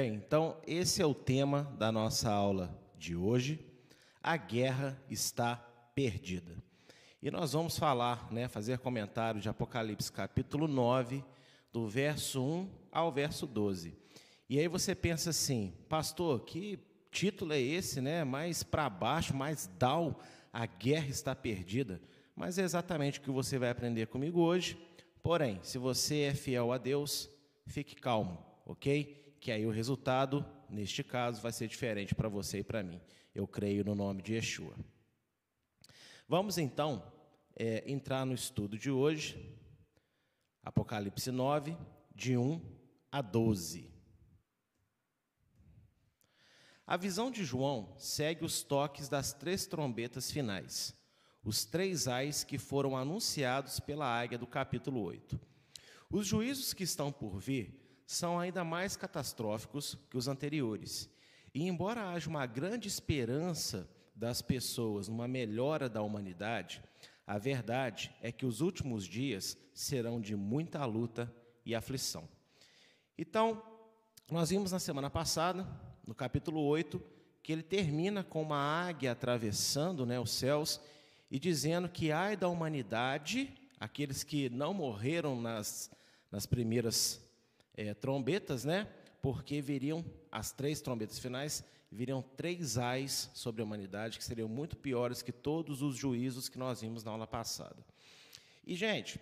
Bem, então esse é o tema da nossa aula de hoje. A guerra está perdida. E nós vamos falar, né, fazer comentário de Apocalipse capítulo 9, do verso 1 ao verso 12. E aí você pensa assim, pastor, que título é esse, né? Mais para baixo, mais down, a guerra está perdida. Mas é exatamente o que você vai aprender comigo hoje. Porém, se você é fiel a Deus, fique calmo, ok? Que aí o resultado, neste caso, vai ser diferente para você e para mim. Eu creio no nome de Yeshua. Vamos então é, entrar no estudo de hoje, Apocalipse 9, de 1 a 12. A visão de João segue os toques das três trombetas finais, os três ais que foram anunciados pela águia do capítulo 8. Os juízos que estão por vir são ainda mais catastróficos que os anteriores. E embora haja uma grande esperança das pessoas numa melhora da humanidade, a verdade é que os últimos dias serão de muita luta e aflição. Então, nós vimos na semana passada, no capítulo 8, que ele termina com uma águia atravessando né, os céus e dizendo que ai da humanidade, aqueles que não morreram nas, nas primeiras é, trombetas, né? Porque viriam as três trombetas finais, viriam três ais sobre a humanidade que seriam muito piores que todos os juízos que nós vimos na aula passada. E gente,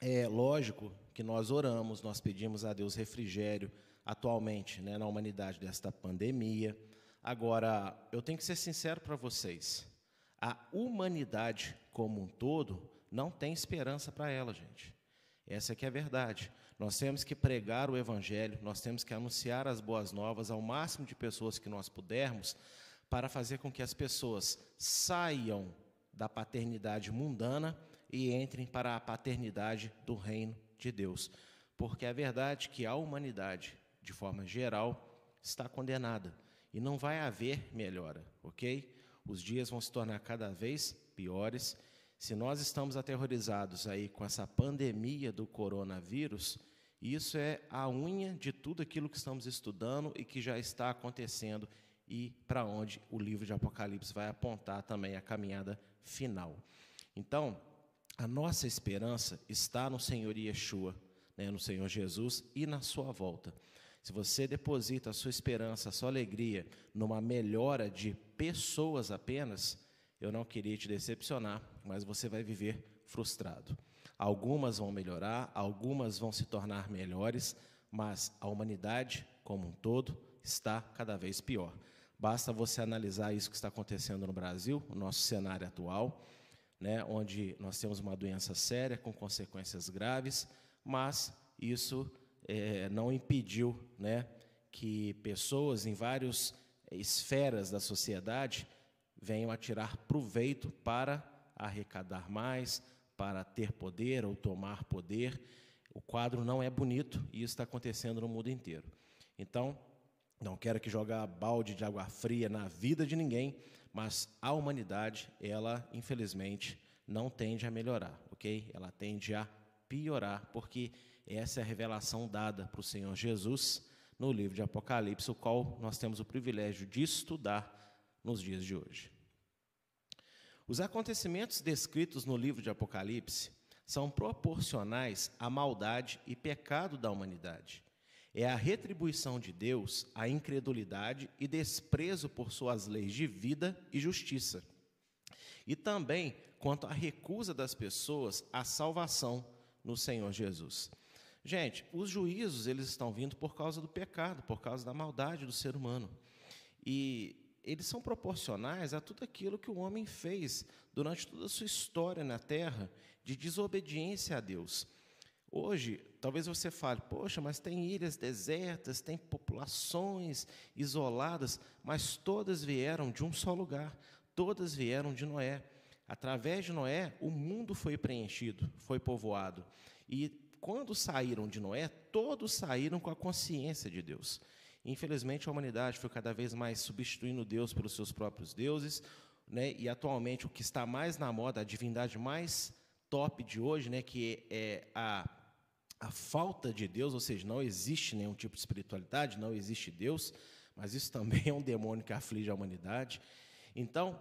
é lógico que nós oramos, nós pedimos a Deus refrigério atualmente, né, na humanidade desta pandemia. Agora, eu tenho que ser sincero para vocês. A humanidade como um todo não tem esperança para ela, gente. Essa é que é a verdade. Nós temos que pregar o Evangelho, nós temos que anunciar as boas novas ao máximo de pessoas que nós pudermos, para fazer com que as pessoas saiam da paternidade mundana e entrem para a paternidade do reino de Deus. Porque é verdade que a humanidade, de forma geral, está condenada e não vai haver melhora, ok? Os dias vão se tornar cada vez piores. Se nós estamos aterrorizados aí com essa pandemia do coronavírus, isso é a unha de tudo aquilo que estamos estudando e que já está acontecendo e para onde o livro de Apocalipse vai apontar também a caminhada final. Então, a nossa esperança está no Senhor Yeshua, né, no Senhor Jesus e na sua volta. Se você deposita a sua esperança, a sua alegria numa melhora de pessoas apenas, eu não queria te decepcionar, mas você vai viver frustrado. Algumas vão melhorar, algumas vão se tornar melhores, mas a humanidade como um todo está cada vez pior. Basta você analisar isso que está acontecendo no Brasil, o nosso cenário atual, né, onde nós temos uma doença séria com consequências graves, mas isso é, não impediu né, que pessoas em várias esferas da sociedade venham a tirar proveito para arrecadar mais, para ter poder ou tomar poder. O quadro não é bonito e isso está acontecendo no mundo inteiro. Então, não quero que jogar balde de água fria na vida de ninguém, mas a humanidade, ela, infelizmente, não tende a melhorar, ok? Ela tende a piorar, porque essa é a revelação dada para o Senhor Jesus no livro de Apocalipse, o qual nós temos o privilégio de estudar nos dias de hoje. Os acontecimentos descritos no livro de Apocalipse são proporcionais à maldade e pecado da humanidade. É a retribuição de Deus à incredulidade e desprezo por suas leis de vida e justiça. E também quanto à recusa das pessoas à salvação no Senhor Jesus. Gente, os juízos eles estão vindo por causa do pecado, por causa da maldade do ser humano. E eles são proporcionais a tudo aquilo que o homem fez durante toda a sua história na terra de desobediência a Deus. Hoje, talvez você fale, poxa, mas tem ilhas desertas, tem populações isoladas, mas todas vieram de um só lugar, todas vieram de Noé. Através de Noé, o mundo foi preenchido, foi povoado. E quando saíram de Noé, todos saíram com a consciência de Deus. Infelizmente, a humanidade foi cada vez mais substituindo Deus pelos seus próprios deuses, né? E atualmente o que está mais na moda, a divindade mais top de hoje, né, que é a a falta de Deus, ou seja, não existe nenhum tipo de espiritualidade, não existe Deus, mas isso também é um demônio que aflige a humanidade. Então,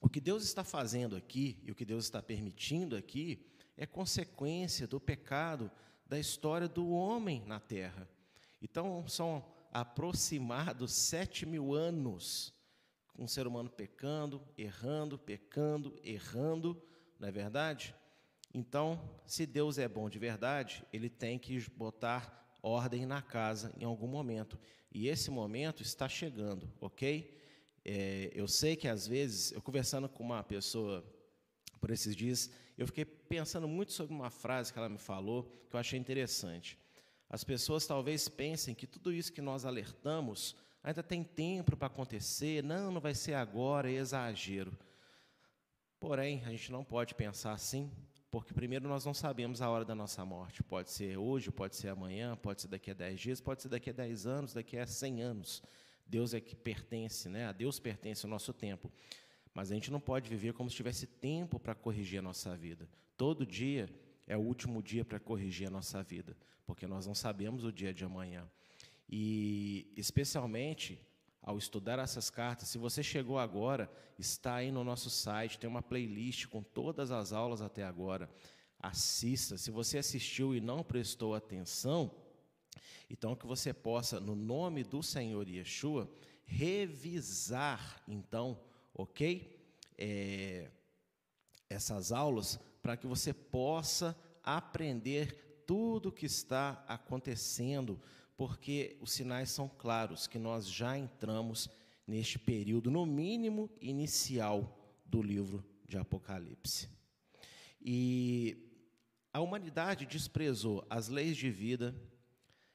o que Deus está fazendo aqui e o que Deus está permitindo aqui é consequência do pecado da história do homem na terra. Então, são aproximados sete mil anos um ser humano pecando, errando, pecando, errando, não é verdade? Então, se Deus é bom de verdade, ele tem que botar ordem na casa em algum momento. E esse momento está chegando, ok? É, eu sei que às vezes, eu conversando com uma pessoa por esses dias, eu fiquei pensando muito sobre uma frase que ela me falou, que eu achei interessante. As pessoas talvez pensem que tudo isso que nós alertamos ainda tem tempo para acontecer, não, não vai ser agora, é exagero. Porém, a gente não pode pensar assim, porque, primeiro, nós não sabemos a hora da nossa morte. Pode ser hoje, pode ser amanhã, pode ser daqui a 10 dias, pode ser daqui a 10 anos, daqui a 100 anos. Deus é que pertence, né? a Deus pertence o nosso tempo. Mas a gente não pode viver como se tivesse tempo para corrigir a nossa vida. Todo dia é o último dia para corrigir a nossa vida, porque nós não sabemos o dia de amanhã. E, especialmente, ao estudar essas cartas. Se você chegou agora, está aí no nosso site, tem uma playlist com todas as aulas até agora. Assista. Se você assistiu e não prestou atenção, então que você possa, no nome do Senhor Yeshua, revisar, então, ok? É, essas aulas para que você possa aprender tudo o que está acontecendo porque os sinais são claros que nós já entramos neste período, no mínimo inicial, do livro de Apocalipse. E a humanidade desprezou as leis de vida,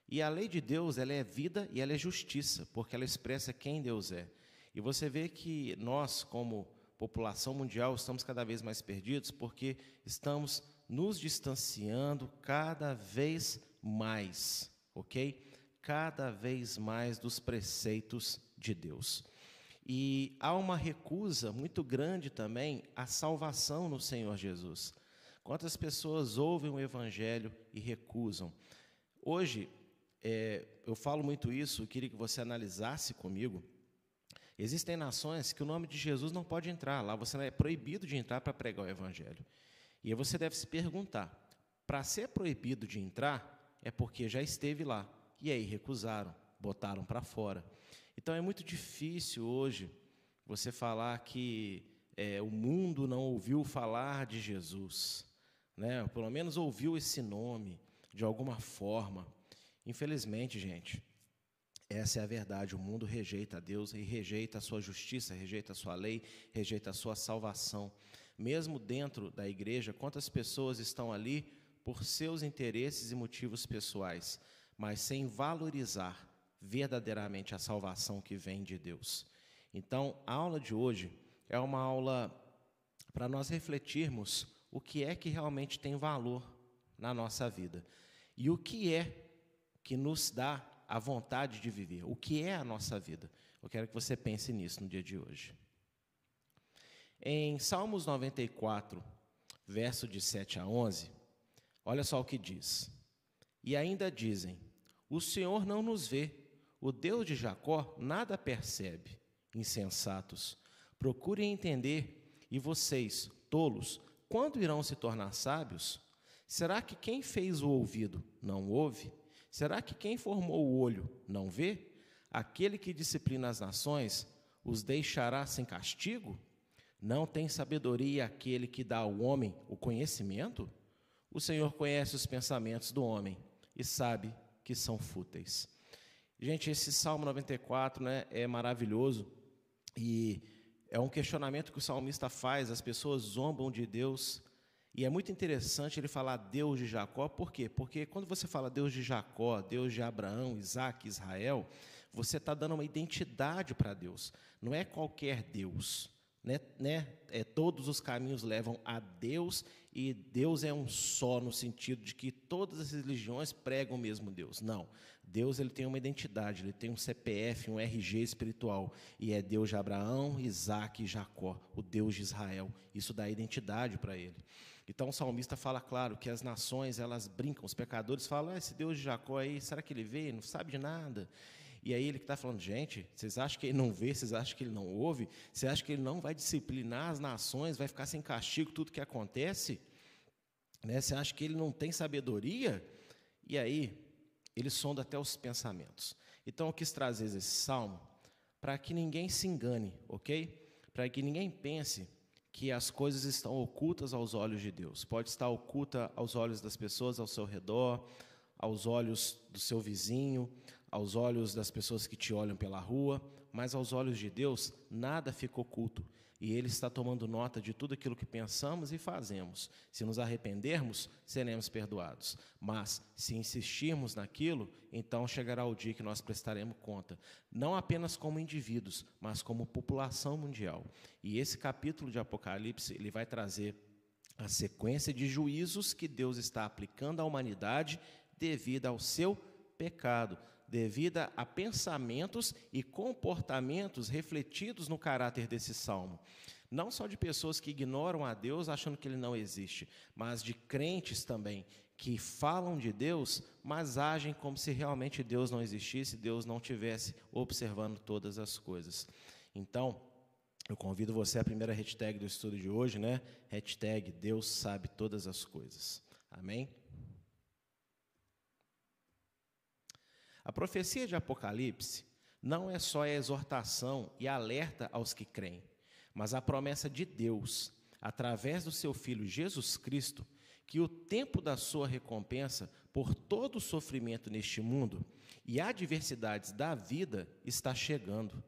e a lei de Deus, ela é vida e ela é justiça, porque ela expressa quem Deus é. E você vê que nós, como população mundial, estamos cada vez mais perdidos, porque estamos nos distanciando cada vez mais, ok? cada vez mais dos preceitos de Deus. E há uma recusa muito grande também à salvação no Senhor Jesus. Quantas pessoas ouvem o Evangelho e recusam? Hoje, é, eu falo muito isso, eu queria que você analisasse comigo. Existem nações que o nome de Jesus não pode entrar, lá você é proibido de entrar para pregar o Evangelho. E aí você deve se perguntar: para ser proibido de entrar, é porque já esteve lá. E aí recusaram, botaram para fora. Então é muito difícil hoje você falar que é, o mundo não ouviu falar de Jesus, né? Pelo menos ouviu esse nome de alguma forma. Infelizmente, gente, essa é a verdade. O mundo rejeita Deus e rejeita a sua justiça, rejeita a sua lei, rejeita a sua salvação. Mesmo dentro da igreja, quantas pessoas estão ali por seus interesses e motivos pessoais? mas sem valorizar verdadeiramente a salvação que vem de Deus. Então, a aula de hoje é uma aula para nós refletirmos o que é que realmente tem valor na nossa vida e o que é que nos dá a vontade de viver, o que é a nossa vida. Eu quero que você pense nisso no dia de hoje. Em Salmos 94, verso de 7 a 11, olha só o que diz. E ainda dizem: o Senhor não nos vê. O Deus de Jacó nada percebe. Insensatos, procurem entender. E vocês, tolos, quando irão se tornar sábios? Será que quem fez o ouvido não ouve? Será que quem formou o olho não vê? Aquele que disciplina as nações os deixará sem castigo? Não tem sabedoria aquele que dá ao homem o conhecimento? O Senhor conhece os pensamentos do homem e sabe que são fúteis. Gente, esse Salmo 94 né, é maravilhoso e é um questionamento que o salmista faz, as pessoas zombam de Deus, e é muito interessante ele falar Deus de Jacó, por quê? Porque quando você fala Deus de Jacó, Deus de Abraão, Isaac, Israel, você está dando uma identidade para Deus, não é qualquer Deus. né, né, é, todos os caminhos levam a Deus e Deus é um só no sentido de que todas as religiões pregam o mesmo Deus. Não. Deus ele tem uma identidade, ele tem um CPF, um RG espiritual, e é Deus de Abraão, Isaac e Jacó, o Deus de Israel. Isso dá identidade para ele. Então o salmista fala claro que as nações elas brincam, os pecadores falam: ah, esse Deus de Jacó aí, será que ele vê? Não sabe de nada. E aí ele que está falando, gente, vocês acham que ele não vê, vocês acham que ele não ouve, vocês acham que ele não vai disciplinar as nações, vai ficar sem castigo tudo que acontece? Né? Você acha que ele não tem sabedoria? E aí, ele sonda até os pensamentos. Então eu quis trazer esse salmo para que ninguém se engane, ok? Para que ninguém pense que as coisas estão ocultas aos olhos de Deus. Pode estar oculta aos olhos das pessoas ao seu redor, aos olhos do seu vizinho, aos olhos das pessoas que te olham pela rua, mas aos olhos de Deus nada fica oculto. E Ele está tomando nota de tudo aquilo que pensamos e fazemos. Se nos arrependermos, seremos perdoados. Mas, se insistirmos naquilo, então chegará o dia que nós prestaremos conta. Não apenas como indivíduos, mas como população mundial. E esse capítulo de Apocalipse, ele vai trazer a sequência de juízos que Deus está aplicando à humanidade devido ao seu pecado devido a pensamentos e comportamentos refletidos no caráter desse salmo. Não só de pessoas que ignoram a Deus achando que ele não existe, mas de crentes também que falam de Deus, mas agem como se realmente Deus não existisse, Deus não tivesse observando todas as coisas. Então, eu convido você à primeira hashtag do estudo de hoje, né? Hashtag Deus sabe todas as coisas. Amém? A profecia de Apocalipse não é só a exortação e alerta aos que creem, mas a promessa de Deus, através do seu Filho Jesus Cristo, que o tempo da sua recompensa por todo o sofrimento neste mundo e adversidades da vida está chegando.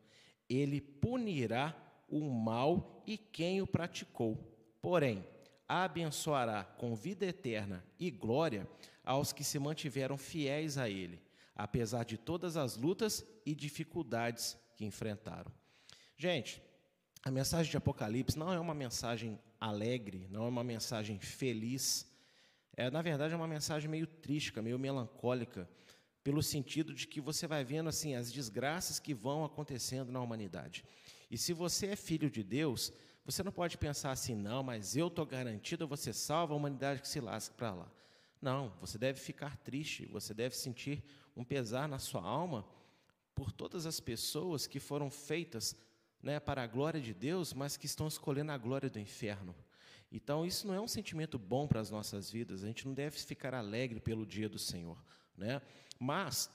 Ele punirá o mal e quem o praticou. Porém, abençoará com vida eterna e glória aos que se mantiveram fiéis a ele apesar de todas as lutas e dificuldades que enfrentaram. Gente, a mensagem de Apocalipse não é uma mensagem alegre, não é uma mensagem feliz. É, na verdade, é uma mensagem meio triste, meio melancólica, pelo sentido de que você vai vendo assim as desgraças que vão acontecendo na humanidade. E se você é filho de Deus, você não pode pensar assim, não, mas eu estou garantido, você salva a humanidade que se lasca para lá. Não, você deve ficar triste, você deve sentir um pesar na sua alma por todas as pessoas que foram feitas né, para a glória de Deus, mas que estão escolhendo a glória do inferno. Então, isso não é um sentimento bom para as nossas vidas, a gente não deve ficar alegre pelo dia do Senhor. Né? Mas,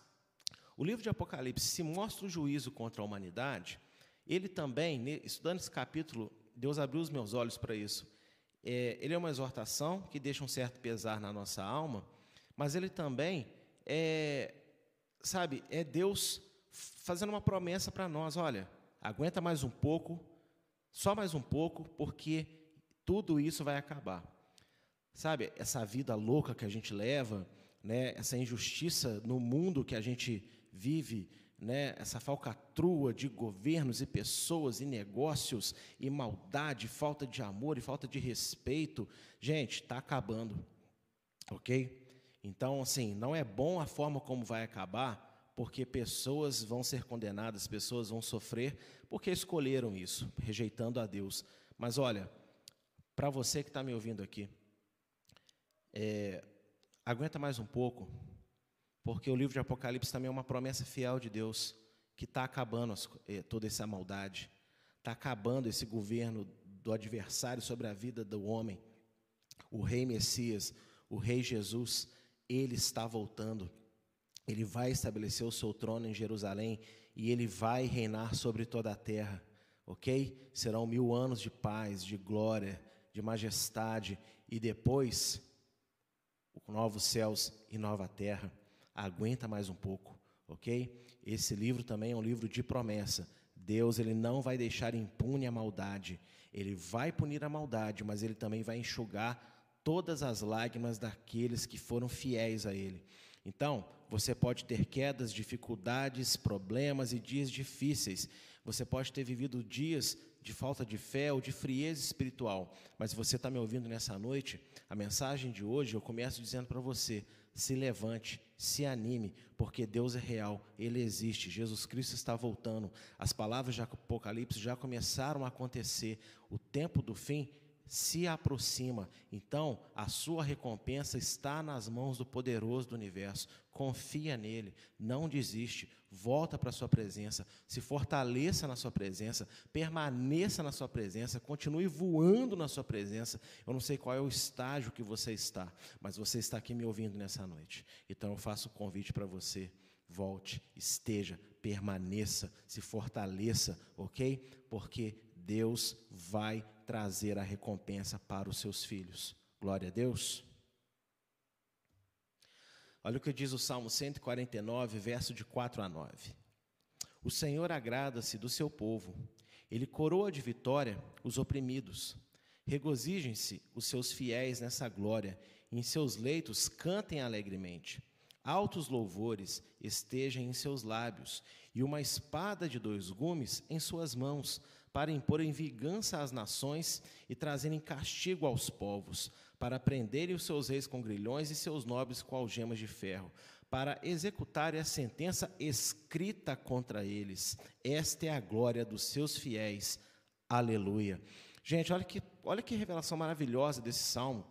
o livro de Apocalipse se mostra o juízo contra a humanidade, ele também, estudando esse capítulo, Deus abriu os meus olhos para isso. É, ele é uma exortação que deixa um certo pesar na nossa alma, mas ele também é, sabe, é Deus fazendo uma promessa para nós: olha, aguenta mais um pouco, só mais um pouco, porque tudo isso vai acabar. Sabe, essa vida louca que a gente leva, né, essa injustiça no mundo que a gente vive, né, essa falcatrua de governos e pessoas e negócios e maldade, falta de amor e falta de respeito, gente, está acabando, ok? Então, assim, não é bom a forma como vai acabar, porque pessoas vão ser condenadas, pessoas vão sofrer, porque escolheram isso, rejeitando a Deus. Mas olha, para você que está me ouvindo aqui, é, aguenta mais um pouco, porque o livro de Apocalipse também é uma promessa fiel de Deus, que está acabando as, eh, toda essa maldade, está acabando esse governo do adversário sobre a vida do homem. O rei Messias, o rei Jesus, ele está voltando. Ele vai estabelecer o seu trono em Jerusalém e ele vai reinar sobre toda a terra, ok? Serão mil anos de paz, de glória, de majestade e depois novos céus e nova terra aguenta mais um pouco, ok? Esse livro também é um livro de promessa. Deus ele não vai deixar impune a maldade. Ele vai punir a maldade, mas ele também vai enxugar todas as lágrimas daqueles que foram fiéis a ele. Então, você pode ter quedas, dificuldades, problemas e dias difíceis. Você pode ter vivido dias de falta de fé ou de frieza espiritual, mas você está me ouvindo nessa noite, a mensagem de hoje eu começo dizendo para você: se levante, se anime, porque Deus é real, Ele existe, Jesus Cristo está voltando, as palavras de Apocalipse já começaram a acontecer, o tempo do fim se aproxima. Então, a sua recompensa está nas mãos do poderoso do universo. Confia nele, não desiste, volta para a sua presença, se fortaleça na sua presença, permaneça na sua presença, continue voando na sua presença. Eu não sei qual é o estágio que você está, mas você está aqui me ouvindo nessa noite. Então eu faço o convite para você. Volte, esteja, permaneça, se fortaleça, ok? Porque Deus vai trazer a recompensa para os seus filhos. Glória a Deus. Olha o que diz o Salmo 149, verso de 4 a 9. O Senhor agrada-se do seu povo, ele coroa de vitória os oprimidos. Regozijem-se os seus fiéis nessa glória, e em seus leitos cantem alegremente. Altos louvores estejam em seus lábios, e uma espada de dois gumes em suas mãos, para imporem vingança às nações e trazerem castigo aos povos, para prenderem os seus reis com grilhões e seus nobres com algemas de ferro, para executarem a sentença escrita contra eles. Esta é a glória dos seus fiéis. Aleluia. Gente, olha que, olha que revelação maravilhosa desse salmo.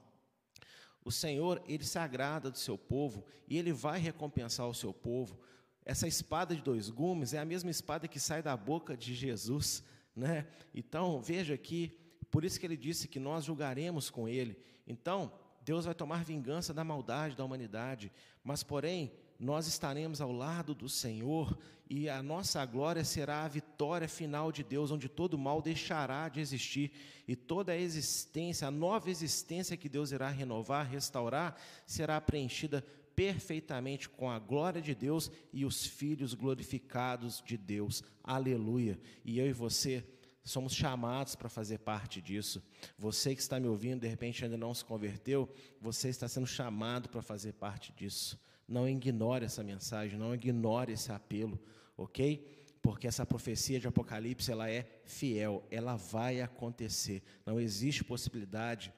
O Senhor, ele se agrada do seu povo e ele vai recompensar o seu povo. Essa espada de dois gumes é a mesma espada que sai da boca de Jesus né? Então, veja aqui, por isso que ele disse que nós julgaremos com ele. Então, Deus vai tomar vingança da maldade da humanidade, mas porém, nós estaremos ao lado do Senhor e a nossa glória será a vitória final de Deus, onde todo mal deixará de existir e toda a existência, a nova existência que Deus irá renovar, restaurar, será preenchida perfeitamente com a glória de Deus e os filhos glorificados de Deus. Aleluia. E eu e você somos chamados para fazer parte disso. Você que está me ouvindo, de repente ainda não se converteu, você está sendo chamado para fazer parte disso. Não ignore essa mensagem, não ignore esse apelo, ok? Porque essa profecia de Apocalipse ela é fiel, ela vai acontecer. Não existe possibilidade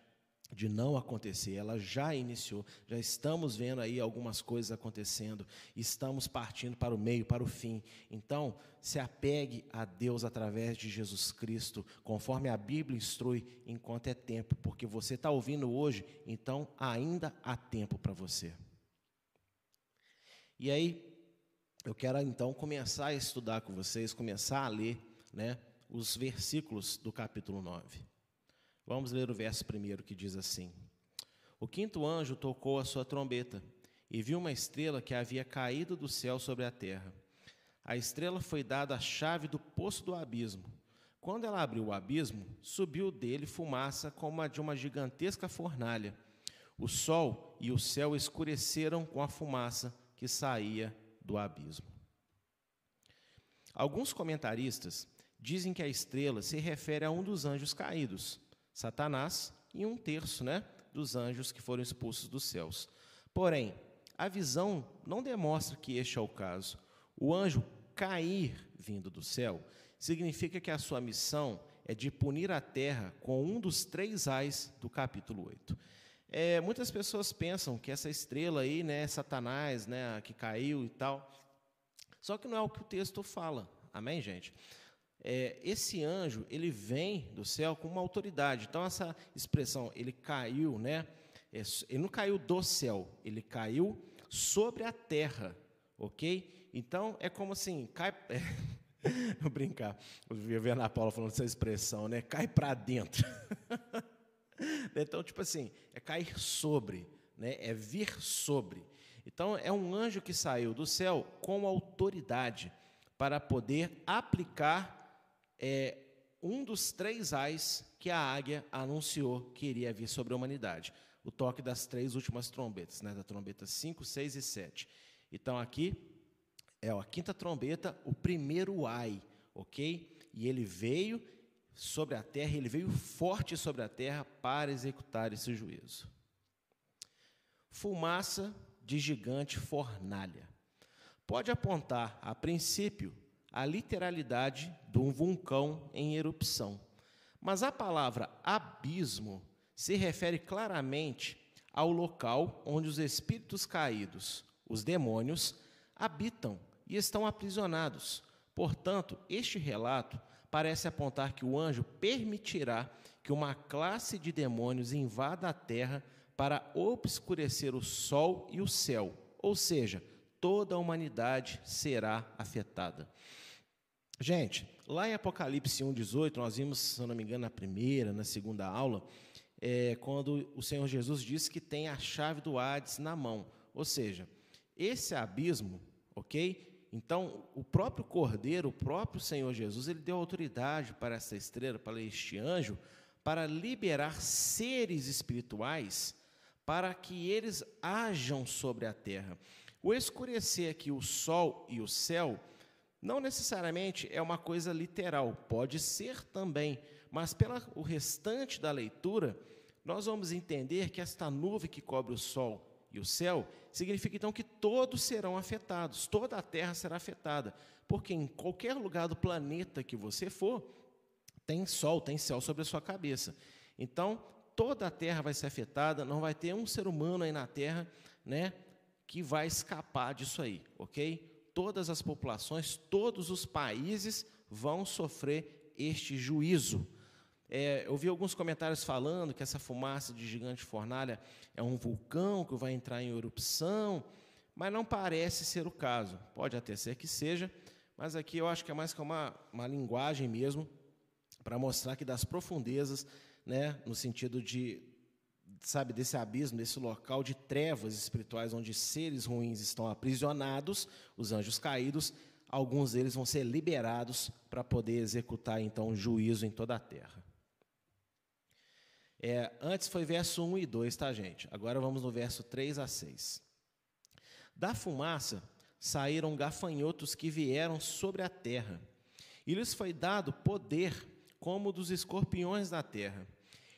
de não acontecer, ela já iniciou, já estamos vendo aí algumas coisas acontecendo, estamos partindo para o meio, para o fim. Então, se apegue a Deus através de Jesus Cristo, conforme a Bíblia instrui, enquanto é tempo, porque você está ouvindo hoje, então ainda há tempo para você. E aí, eu quero então começar a estudar com vocês, começar a ler né, os versículos do capítulo 9. Vamos ler o verso primeiro que diz assim: O quinto anjo tocou a sua trombeta e viu uma estrela que havia caído do céu sobre a terra. A estrela foi dada a chave do poço do abismo. Quando ela abriu o abismo, subiu dele fumaça como a de uma gigantesca fornalha. O sol e o céu escureceram com a fumaça que saía do abismo. Alguns comentaristas dizem que a estrela se refere a um dos anjos caídos, Satanás e um terço né, dos anjos que foram expulsos dos céus. Porém, a visão não demonstra que este é o caso. O anjo cair vindo do céu significa que a sua missão é de punir a terra com um dos três ais do capítulo 8. É, muitas pessoas pensam que essa estrela aí, né, Satanás, né, que caiu e tal. Só que não é o que o texto fala. Amém, gente? É, esse anjo ele vem do céu com uma autoridade. Então essa expressão ele caiu, né? É, ele não caiu do céu, ele caiu sobre a terra, ok? Então é como assim, cai. É, vou brincar. Eu via ver Ana Paula falando essa expressão, né? Cai para dentro. então tipo assim, é cair sobre, né? É vir sobre. Então é um anjo que saiu do céu com autoridade para poder aplicar é um dos três ais que a águia anunciou que iria vir sobre a humanidade. O toque das três últimas trombetas, né, da trombeta 5, 6 e 7. Então aqui é a quinta trombeta, o primeiro ai, ok? E ele veio sobre a terra, ele veio forte sobre a terra para executar esse juízo. Fumaça de gigante fornalha. Pode apontar, a princípio, a literalidade de um vulcão em erupção. Mas a palavra abismo se refere claramente ao local onde os espíritos caídos, os demônios, habitam e estão aprisionados. Portanto, este relato parece apontar que o anjo permitirá que uma classe de demônios invada a terra para obscurecer o sol e o céu, ou seja, toda a humanidade será afetada. Gente, lá em Apocalipse 1,18, nós vimos, se eu não me engano, na primeira, na segunda aula, é, quando o Senhor Jesus disse que tem a chave do Hades na mão. Ou seja, esse abismo, ok? Então, o próprio Cordeiro, o próprio Senhor Jesus, ele deu autoridade para essa estrela, para este anjo, para liberar seres espirituais para que eles ajam sobre a terra. O escurecer aqui o sol e o céu não necessariamente é uma coisa literal, pode ser também, mas pelo restante da leitura, nós vamos entender que esta nuvem que cobre o sol e o céu significa então que todos serão afetados, toda a terra será afetada, porque em qualquer lugar do planeta que você for, tem sol, tem céu sobre a sua cabeça. Então, toda a terra vai ser afetada, não vai ter um ser humano aí na terra, né, que vai escapar disso aí, ok? Todas as populações, todos os países vão sofrer este juízo. É, eu vi alguns comentários falando que essa fumaça de gigante fornalha é um vulcão que vai entrar em erupção, mas não parece ser o caso. Pode até ser que seja, mas aqui eu acho que é mais que uma, uma linguagem mesmo para mostrar que das profundezas, né, no sentido de sabe, desse abismo, desse local de trevas espirituais, onde seres ruins estão aprisionados, os anjos caídos, alguns deles vão ser liberados para poder executar então juízo em toda a terra. É, antes foi verso 1 e 2, tá, gente? Agora vamos no verso 3 a 6. Da fumaça saíram gafanhotos que vieram sobre a terra, e lhes foi dado poder como dos escorpiões da terra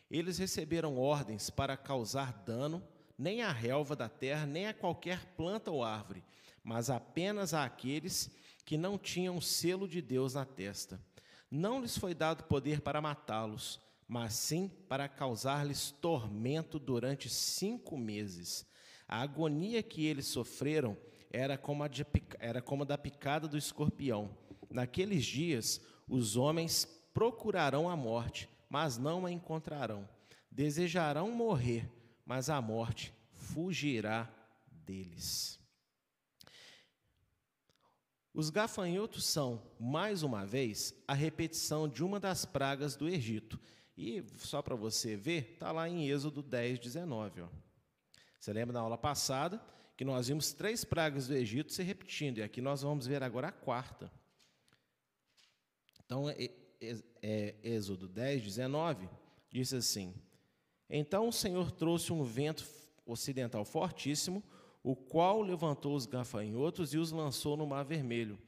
eles receberam ordens para causar dano nem à relva da terra, nem a qualquer planta ou árvore, mas apenas àqueles que não tinham selo de Deus na testa. Não lhes foi dado poder para matá-los, mas sim para causar-lhes tormento durante cinco meses. A agonia que eles sofreram era como a, de, era como a da picada do escorpião. Naqueles dias, os homens procurarão a morte mas não a encontrarão. Desejarão morrer, mas a morte fugirá deles. Os gafanhotos são, mais uma vez, a repetição de uma das pragas do Egito. E, só para você ver, está lá em Êxodo 10, 19. Ó. Você lembra da aula passada que nós vimos três pragas do Egito se repetindo, e aqui nós vamos ver agora a quarta. Então, é, Êxodo 10, 19, diz assim: Então o Senhor trouxe um vento ocidental fortíssimo, o qual levantou os gafanhotos e os lançou no Mar Vermelho.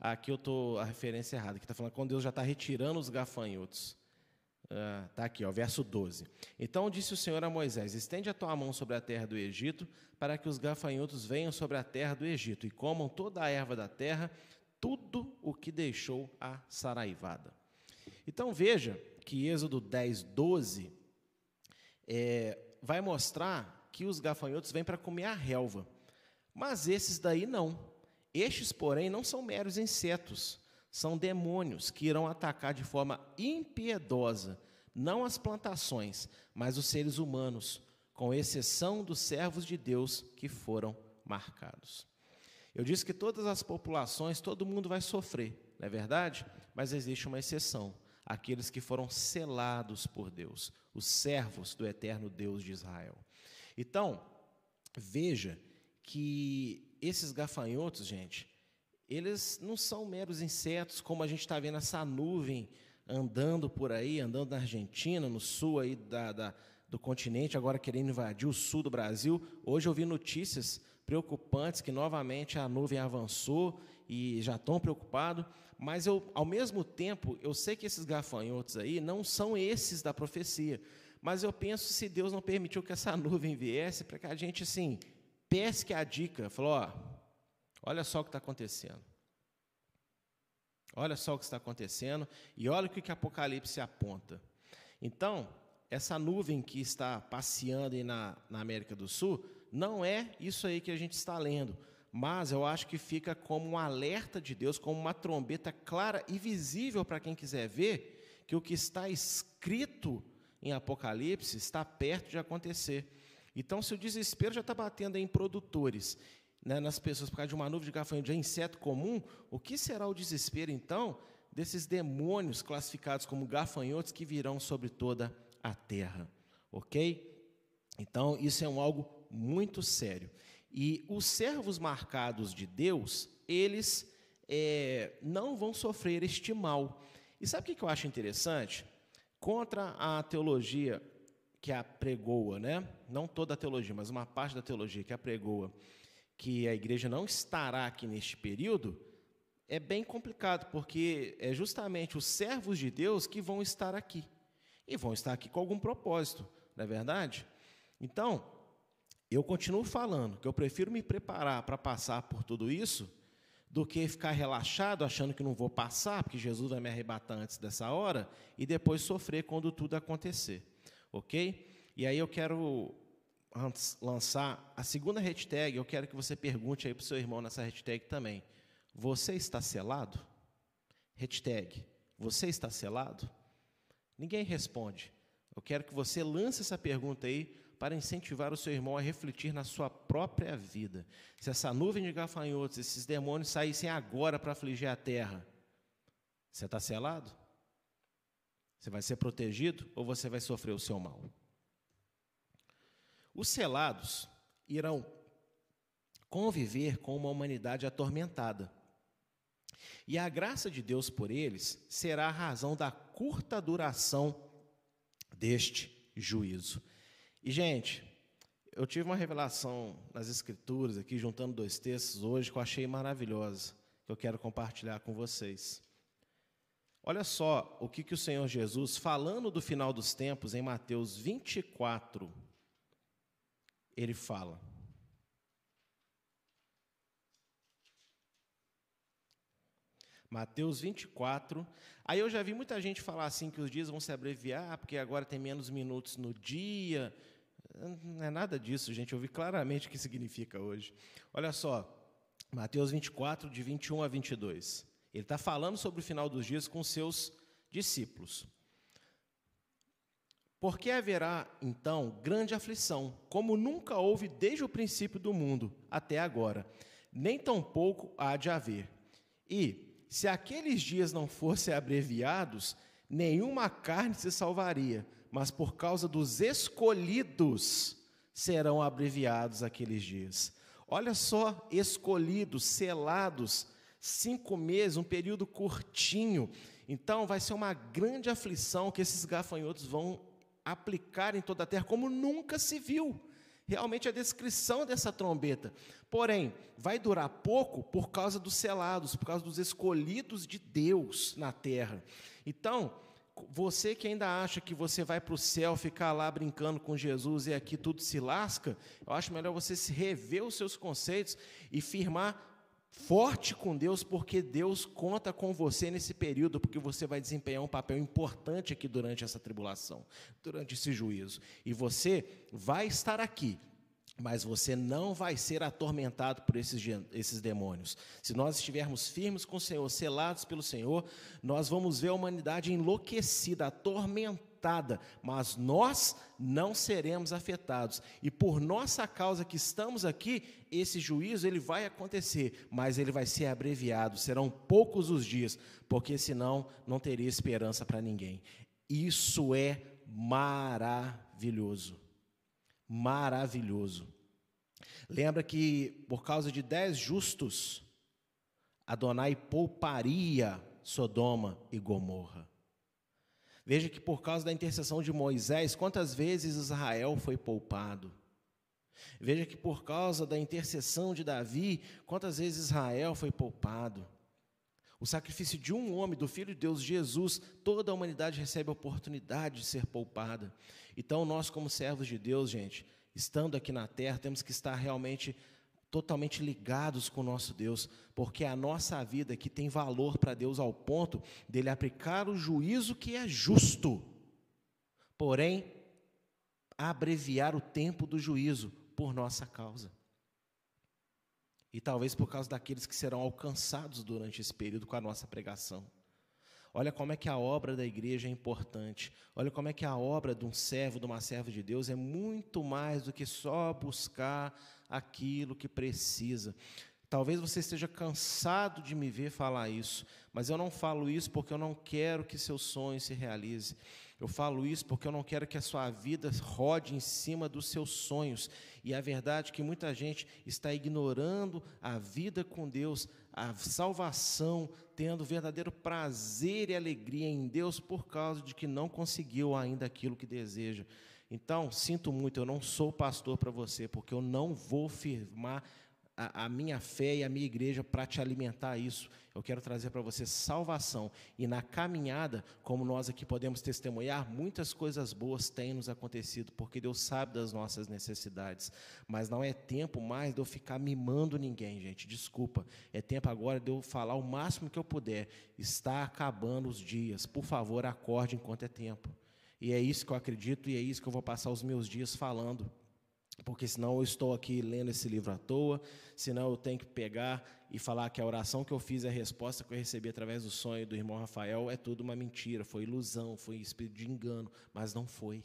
Aqui eu estou a referência errada, que está falando quando Deus já está retirando os gafanhotos. Está ah, aqui, ó, verso 12. Então disse o Senhor a Moisés: Estende a tua mão sobre a terra do Egito, para que os gafanhotos venham sobre a terra do Egito e comam toda a erva da terra, tudo o que deixou a saraivada. Então veja que Êxodo 10, 12 é, vai mostrar que os gafanhotos vêm para comer a relva. Mas esses daí não. Estes, porém, não são meros insetos, são demônios que irão atacar de forma impiedosa não as plantações, mas os seres humanos, com exceção dos servos de Deus que foram marcados. Eu disse que todas as populações, todo mundo vai sofrer, não é verdade? Mas existe uma exceção aqueles que foram selados por Deus, os servos do eterno Deus de Israel. Então, veja que esses gafanhotos, gente, eles não são meros insetos, como a gente está vendo essa nuvem andando por aí, andando na Argentina, no sul aí da, da, do continente, agora querendo invadir o sul do Brasil. Hoje eu vi notícias preocupantes que novamente a nuvem avançou e já estão preocupados. Mas eu, ao mesmo tempo, eu sei que esses gafanhotos aí não são esses da profecia. Mas eu penso se Deus não permitiu que essa nuvem viesse para que a gente assim pesque a dica, falou, ó, olha só o que está acontecendo. Olha só o que está acontecendo e olha o que, que Apocalipse aponta. Então, essa nuvem que está passeando na, na América do Sul não é isso aí que a gente está lendo, mas eu acho que fica como um alerta de Deus, como uma trombeta clara e visível para quem quiser ver que o que está escrito em Apocalipse está perto de acontecer. Então, se o desespero já está batendo em produtores, né, nas pessoas por causa de uma nuvem de gafanhoto, de inseto comum, o que será o desespero, então, desses demônios classificados como gafanhotos que virão sobre toda a terra? Ok? Então, isso é um algo muito sério. E os servos marcados de Deus, eles é, não vão sofrer este mal. E sabe o que eu acho interessante? Contra a teologia que apregoa, né? não toda a teologia, mas uma parte da teologia que apregoa que a igreja não estará aqui neste período, é bem complicado, porque é justamente os servos de Deus que vão estar aqui. E vão estar aqui com algum propósito, não é verdade? Então, eu continuo falando que eu prefiro me preparar para passar por tudo isso do que ficar relaxado achando que não vou passar, porque Jesus vai me arrebatar antes dessa hora e depois sofrer quando tudo acontecer. Ok? E aí eu quero lançar a segunda hashtag, eu quero que você pergunte aí para o seu irmão nessa hashtag também. Você está selado? Hashtag, você está selado? Ninguém responde. Eu quero que você lance essa pergunta aí para incentivar o seu irmão a refletir na sua própria vida. Se essa nuvem de gafanhotos, esses demônios saíssem agora para afligir a terra, você está selado? Você vai ser protegido ou você vai sofrer o seu mal? Os selados irão conviver com uma humanidade atormentada. E a graça de Deus por eles será a razão da curta duração deste juízo. E, gente, eu tive uma revelação nas Escrituras, aqui, juntando dois textos hoje, que eu achei maravilhosa, que eu quero compartilhar com vocês. Olha só o que, que o Senhor Jesus, falando do final dos tempos, em Mateus 24, ele fala. Mateus 24. Aí eu já vi muita gente falar assim que os dias vão se abreviar, porque agora tem menos minutos no dia, não é nada disso, gente. Eu vi claramente o que significa hoje. Olha só, Mateus 24, de 21 a 22. Ele está falando sobre o final dos dias com seus discípulos. Porque haverá, então, grande aflição, como nunca houve desde o princípio do mundo até agora, nem tampouco há de haver. E, se aqueles dias não fossem abreviados, nenhuma carne se salvaria mas por causa dos escolhidos serão abreviados aqueles dias. Olha só, escolhidos, selados, cinco meses, um período curtinho. Então, vai ser uma grande aflição que esses gafanhotos vão aplicar em toda a terra, como nunca se viu. Realmente a descrição dessa trombeta. Porém, vai durar pouco por causa dos selados, por causa dos escolhidos de Deus na terra. Então, você que ainda acha que você vai para o céu ficar lá brincando com Jesus e aqui tudo se lasca, eu acho melhor você se rever os seus conceitos e firmar forte com Deus, porque Deus conta com você nesse período, porque você vai desempenhar um papel importante aqui durante essa tribulação, durante esse juízo. E você vai estar aqui mas você não vai ser atormentado por esses, esses demônios. Se nós estivermos firmes com o Senhor, selados pelo Senhor, nós vamos ver a humanidade enlouquecida, atormentada, mas nós não seremos afetados. E por nossa causa que estamos aqui, esse juízo ele vai acontecer, mas ele vai ser abreviado, serão poucos os dias, porque senão não teria esperança para ninguém. Isso é maravilhoso maravilhoso. Lembra que por causa de dez justos, Adonai pouparia Sodoma e Gomorra. Veja que por causa da intercessão de Moisés, quantas vezes Israel foi poupado. Veja que por causa da intercessão de Davi, quantas vezes Israel foi poupado. O sacrifício de um homem, do Filho de Deus, Jesus, toda a humanidade recebe a oportunidade de ser poupada. Então, nós, como servos de Deus, gente, estando aqui na terra, temos que estar realmente totalmente ligados com o nosso Deus, porque a nossa vida aqui tem valor para Deus ao ponto dele aplicar o juízo que é justo. porém, abreviar o tempo do juízo por nossa causa. E talvez por causa daqueles que serão alcançados durante esse período com a nossa pregação. Olha como é que a obra da igreja é importante. Olha como é que a obra de um servo, de uma serva de Deus é muito mais do que só buscar aquilo que precisa. Talvez você esteja cansado de me ver falar isso, mas eu não falo isso porque eu não quero que seu sonho se realize. Eu falo isso porque eu não quero que a sua vida rode em cima dos seus sonhos. E a verdade é que muita gente está ignorando a vida com Deus, a salvação, tendo verdadeiro prazer e alegria em Deus por causa de que não conseguiu ainda aquilo que deseja. Então, sinto muito, eu não sou pastor para você, porque eu não vou firmar a, a minha fé e a minha igreja para te alimentar isso. Eu quero trazer para você salvação. E na caminhada, como nós aqui podemos testemunhar, muitas coisas boas têm nos acontecido, porque Deus sabe das nossas necessidades. Mas não é tempo mais de eu ficar mimando ninguém, gente. Desculpa. É tempo agora de eu falar o máximo que eu puder. Está acabando os dias. Por favor, acorde enquanto é tempo. E é isso que eu acredito e é isso que eu vou passar os meus dias falando porque senão eu estou aqui lendo esse livro à toa, senão eu tenho que pegar e falar que a oração que eu fiz, a resposta que eu recebi através do sonho do irmão Rafael é tudo uma mentira, foi ilusão, foi espírito de engano, mas não foi,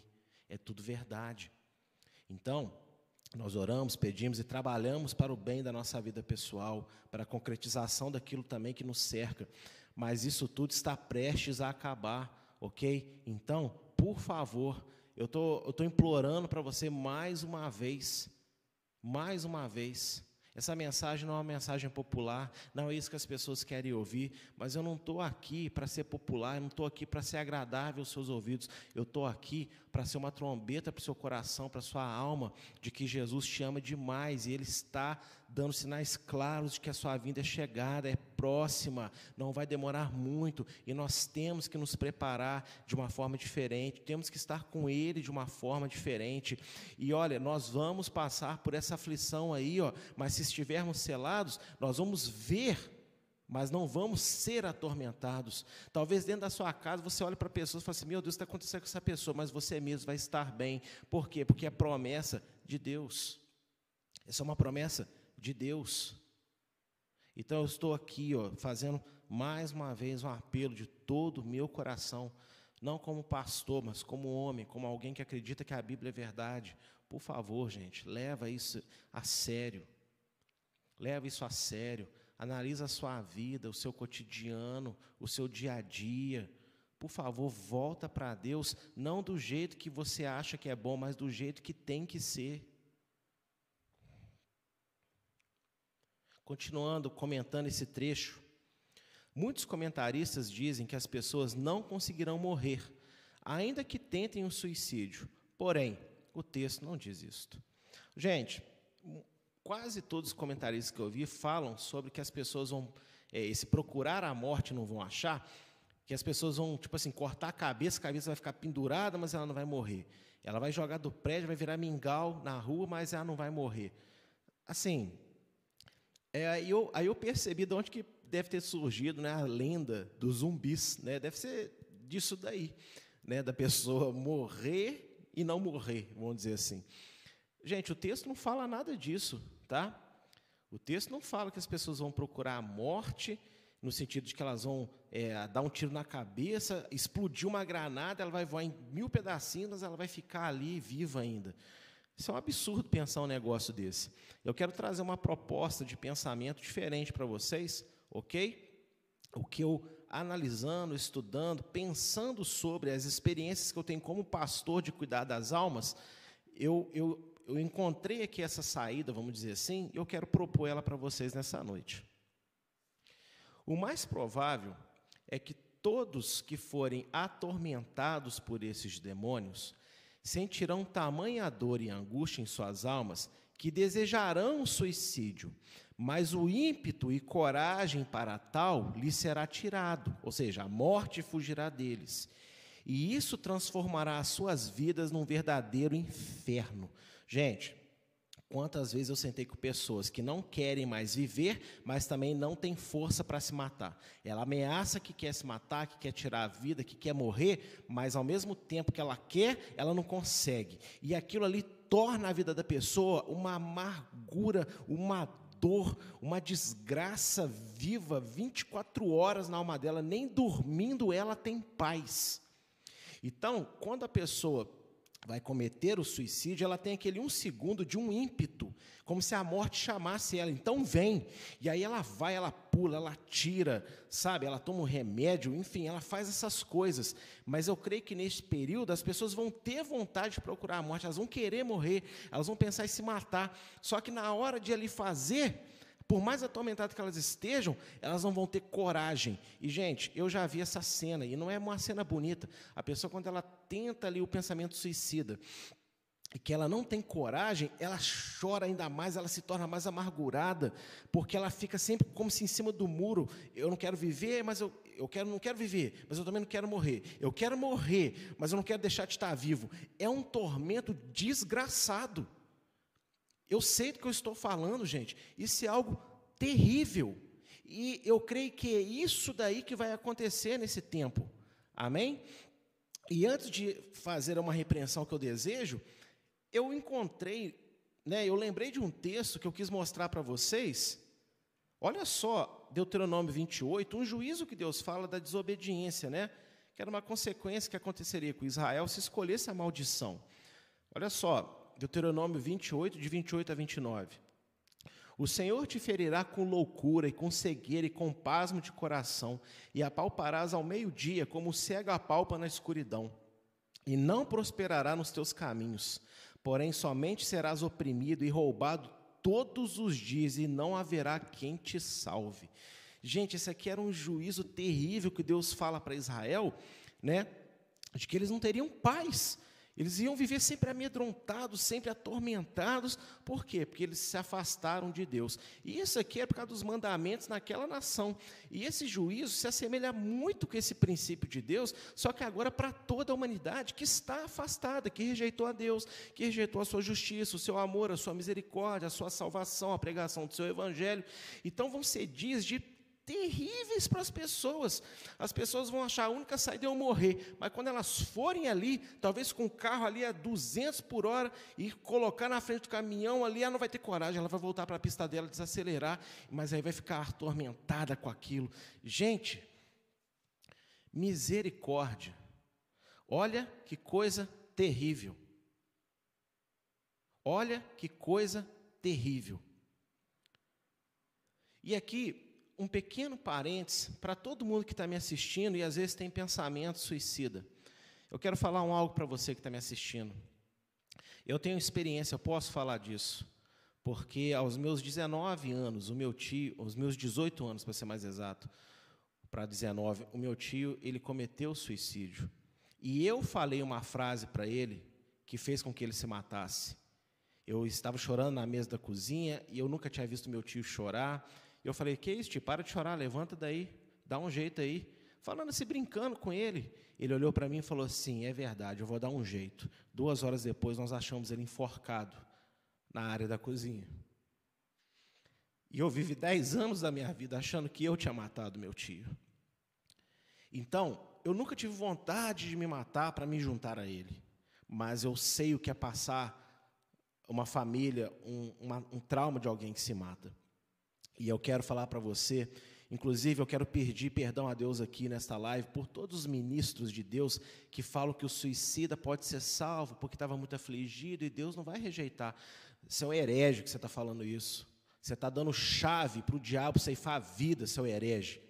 é tudo verdade. Então, nós oramos, pedimos e trabalhamos para o bem da nossa vida pessoal, para a concretização daquilo também que nos cerca, mas isso tudo está prestes a acabar, ok? Então, por favor, eu tô, estou implorando para você mais uma vez, mais uma vez. Essa mensagem não é uma mensagem popular, não é isso que as pessoas querem ouvir, mas eu não estou aqui para ser popular, eu não estou aqui para ser agradável aos seus ouvidos, eu estou aqui para ser uma trombeta para o seu coração, para a sua alma, de que Jesus te ama demais e Ele está dando sinais claros de que a sua vinda é chegada, é próxima, não vai demorar muito e nós temos que nos preparar de uma forma diferente, temos que estar com Ele de uma forma diferente. E olha, nós vamos passar por essa aflição aí, ó, mas se estivermos selados, nós vamos ver mas não vamos ser atormentados. Talvez dentro da sua casa você olhe para pessoas e fale assim: Meu Deus, está acontecendo com essa pessoa, mas você mesmo vai estar bem. Por quê? Porque é promessa de Deus. Essa é uma promessa de Deus. Então eu estou aqui, ó, fazendo mais uma vez um apelo de todo o meu coração, não como pastor, mas como homem, como alguém que acredita que a Bíblia é verdade. Por favor, gente, leva isso a sério. Leva isso a sério analisa a sua vida, o seu cotidiano, o seu dia a dia. Por favor, volta para Deus, não do jeito que você acha que é bom, mas do jeito que tem que ser. Continuando comentando esse trecho, muitos comentaristas dizem que as pessoas não conseguirão morrer, ainda que tentem um suicídio. Porém, o texto não diz isto. Gente, quase todos os comentaristas que eu vi falam sobre que as pessoas vão, é, se procurar a morte não vão achar, que as pessoas vão, tipo assim, cortar a cabeça, a cabeça vai ficar pendurada, mas ela não vai morrer. Ela vai jogar do prédio, vai virar mingau na rua, mas ela não vai morrer. Assim, é, aí, eu, aí eu percebi de onde que deve ter surgido né, a lenda dos zumbis. Né? Deve ser disso daí, né, da pessoa morrer e não morrer, vamos dizer assim. Gente, o texto não fala nada disso tá? O texto não fala que as pessoas vão procurar a morte, no sentido de que elas vão é, dar um tiro na cabeça, explodir uma granada, ela vai voar em mil pedacinhos, ela vai ficar ali viva ainda. Isso é um absurdo pensar um negócio desse. Eu quero trazer uma proposta de pensamento diferente para vocês, ok? O que eu, analisando, estudando, pensando sobre as experiências que eu tenho como pastor de cuidar das almas, eu, eu eu encontrei aqui essa saída, vamos dizer assim, e eu quero propor ela para vocês nessa noite. O mais provável é que todos que forem atormentados por esses demônios sentirão tamanha dor e angústia em suas almas que desejarão suicídio, mas o ímpeto e coragem para tal lhes será tirado, ou seja, a morte fugirá deles. E isso transformará as suas vidas num verdadeiro inferno, Gente, Quantas vezes eu sentei com pessoas que não querem mais viver, mas também não têm força para se matar. Ela ameaça que quer se matar, que quer tirar a vida, que quer morrer, mas ao mesmo tempo que ela quer, ela não consegue. E aquilo ali torna a vida da pessoa uma amargura, uma dor, uma desgraça viva, 24 horas na alma dela, nem dormindo ela tem paz. Então, quando a pessoa vai cometer o suicídio, ela tem aquele um segundo de um ímpeto, como se a morte chamasse ela. Então vem. E aí ela vai, ela pula, ela tira, sabe? Ela toma um remédio, enfim, ela faz essas coisas. Mas eu creio que nesse período as pessoas vão ter vontade de procurar a morte, elas vão querer morrer, elas vão pensar em se matar. Só que na hora de ali fazer, por mais atormentadas que elas estejam, elas não vão ter coragem. E, gente, eu já vi essa cena, e não é uma cena bonita. A pessoa, quando ela tenta ali o pensamento suicida, e que ela não tem coragem, ela chora ainda mais, ela se torna mais amargurada, porque ela fica sempre como se em cima do muro. Eu não quero viver, mas eu, eu quero, não quero viver, mas eu também não quero morrer. Eu quero morrer, mas eu não quero deixar de estar vivo. É um tormento desgraçado. Eu sei do que eu estou falando, gente. Isso é algo terrível. E eu creio que é isso daí que vai acontecer nesse tempo. Amém? E antes de fazer uma repreensão que eu desejo, eu encontrei, né, eu lembrei de um texto que eu quis mostrar para vocês. Olha só, Deuteronômio 28, um juízo que Deus fala da desobediência, né? Que era uma consequência que aconteceria com Israel se escolhesse a maldição. Olha só, Deuteronômio 28, de 28 a 29. O Senhor te ferirá com loucura e com cegueira e com pasmo de coração, e apalparás ao meio-dia como o cego apalpa na escuridão, e não prosperará nos teus caminhos, porém somente serás oprimido e roubado todos os dias, e não haverá quem te salve. Gente, esse aqui era um juízo terrível que Deus fala para Israel, né? De que eles não teriam paz, eles iam viver sempre amedrontados, sempre atormentados. Por quê? Porque eles se afastaram de Deus. E isso aqui é por causa dos mandamentos naquela nação. E esse juízo se assemelha muito com esse princípio de Deus, só que agora para toda a humanidade que está afastada, que rejeitou a Deus, que rejeitou a sua justiça, o seu amor, a sua misericórdia, a sua salvação, a pregação do seu evangelho. Então vão ser dias de terríveis para as pessoas. As pessoas vão achar a única saída é eu morrer, mas quando elas forem ali, talvez com o carro ali a 200 por hora e colocar na frente do caminhão ali, ela não vai ter coragem, ela vai voltar para a pista dela, desacelerar, mas aí vai ficar atormentada com aquilo. Gente, misericórdia. Olha que coisa terrível. Olha que coisa terrível. E aqui um pequeno parênteses para todo mundo que está me assistindo e às vezes tem pensamento suicida. Eu quero falar um algo para você que está me assistindo. Eu tenho experiência, eu posso falar disso, porque aos meus 19 anos, o meu tio, os meus 18 anos, para ser mais exato, para 19, o meu tio, ele cometeu suicídio. E eu falei uma frase para ele que fez com que ele se matasse. Eu estava chorando na mesa da cozinha e eu nunca tinha visto meu tio chorar. Eu falei, que isso, tio, para de chorar, levanta daí, dá um jeito aí. Falando assim, brincando com ele. Ele olhou para mim e falou assim: é verdade, eu vou dar um jeito. Duas horas depois, nós achamos ele enforcado na área da cozinha. E eu vivi dez anos da minha vida achando que eu tinha matado meu tio. Então, eu nunca tive vontade de me matar para me juntar a ele. Mas eu sei o que é passar uma família, um, uma, um trauma de alguém que se mata. E eu quero falar para você, inclusive eu quero pedir perdão a Deus aqui nesta live por todos os ministros de Deus que falam que o suicida pode ser salvo porque estava muito afligido e Deus não vai rejeitar. Você é um herege que você está falando isso. Você está dando chave para o diabo ceifar a vida, seu herege.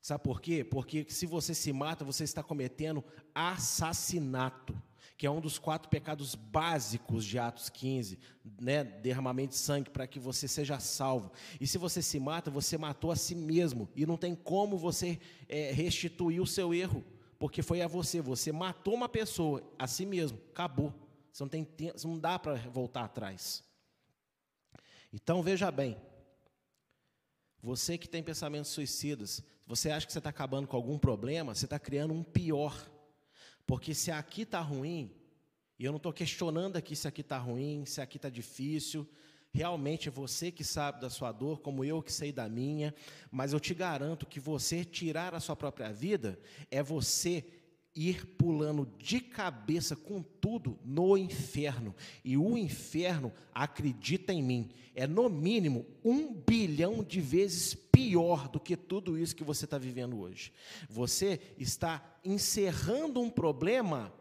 Sabe por quê? Porque se você se mata, você está cometendo assassinato que é um dos quatro pecados básicos de Atos 15, né? derramamento de sangue para que você seja salvo. E se você se mata, você matou a si mesmo, e não tem como você é, restituir o seu erro, porque foi a você, você matou uma pessoa, a si mesmo, acabou. Você não, tem, você não dá para voltar atrás. Então veja bem, você que tem pensamentos suicidas, você acha que você está acabando com algum problema, você está criando um pior. Porque se aqui está ruim, E eu não estou questionando aqui se aqui está ruim, se aqui está difícil. Realmente é você que sabe da sua dor, como eu que sei da minha. Mas eu te garanto que você tirar a sua própria vida é você ir pulando de cabeça com tudo no inferno. E o inferno, acredita em mim, é no mínimo um bilhão de vezes pior do que tudo isso que você está vivendo hoje. Você está encerrando um problema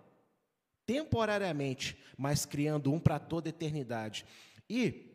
temporariamente, mas criando um para toda eternidade. E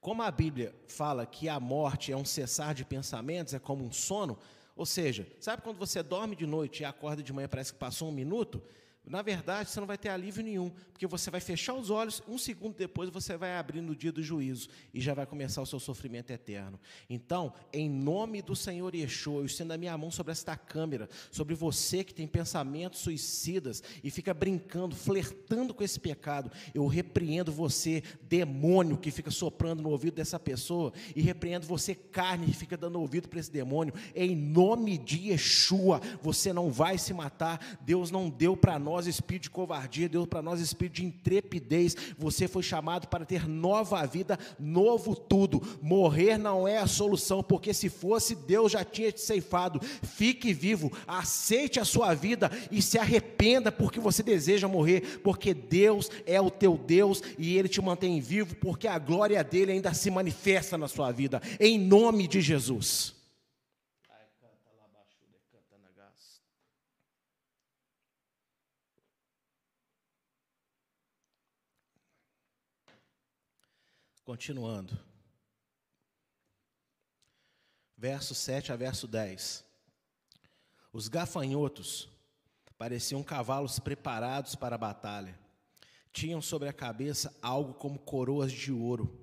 como a Bíblia fala que a morte é um cessar de pensamentos, é como um sono, ou seja, sabe quando você dorme de noite e acorda de manhã, parece que passou um minuto? Na verdade, você não vai ter alívio nenhum, porque você vai fechar os olhos, um segundo depois você vai abrir no dia do juízo e já vai começar o seu sofrimento eterno. Então, em nome do Senhor Yeshua, eu estendo a minha mão sobre esta câmera, sobre você que tem pensamentos suicidas e fica brincando, flertando com esse pecado, eu repreendo você, demônio que fica soprando no ouvido dessa pessoa, e repreendo você, carne que fica dando ouvido para esse demônio, em nome de Yeshua, você não vai se matar, Deus não deu para nós nós espírito de covardia, deu para nós espírito de intrepidez. Você foi chamado para ter nova vida, novo tudo. Morrer não é a solução, porque se fosse, Deus já tinha te ceifado. Fique vivo, aceite a sua vida e se arrependa porque você deseja morrer, porque Deus é o teu Deus e Ele te mantém vivo, porque a glória dele ainda se manifesta na sua vida, em nome de Jesus. Continuando. Verso 7 a verso 10. Os gafanhotos pareciam cavalos preparados para a batalha. Tinham sobre a cabeça algo como coroas de ouro,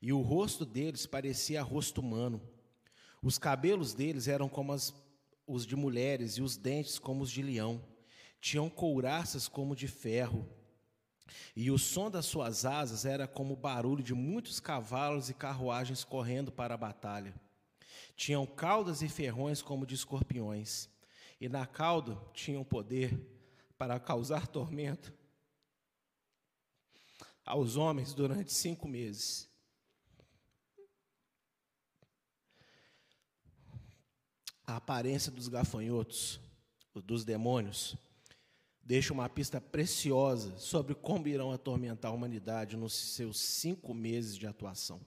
e o rosto deles parecia rosto humano. Os cabelos deles eram como as, os de mulheres, e os dentes como os de leão. Tinham couraças como de ferro e o som das suas asas era como o barulho de muitos cavalos e carruagens correndo para a batalha. Tinham caudas e ferrões como de escorpiões, e na cauda tinham poder para causar tormento aos homens durante cinco meses. A aparência dos gafanhotos, dos demônios, deixa uma pista preciosa sobre como irão atormentar a humanidade nos seus cinco meses de atuação.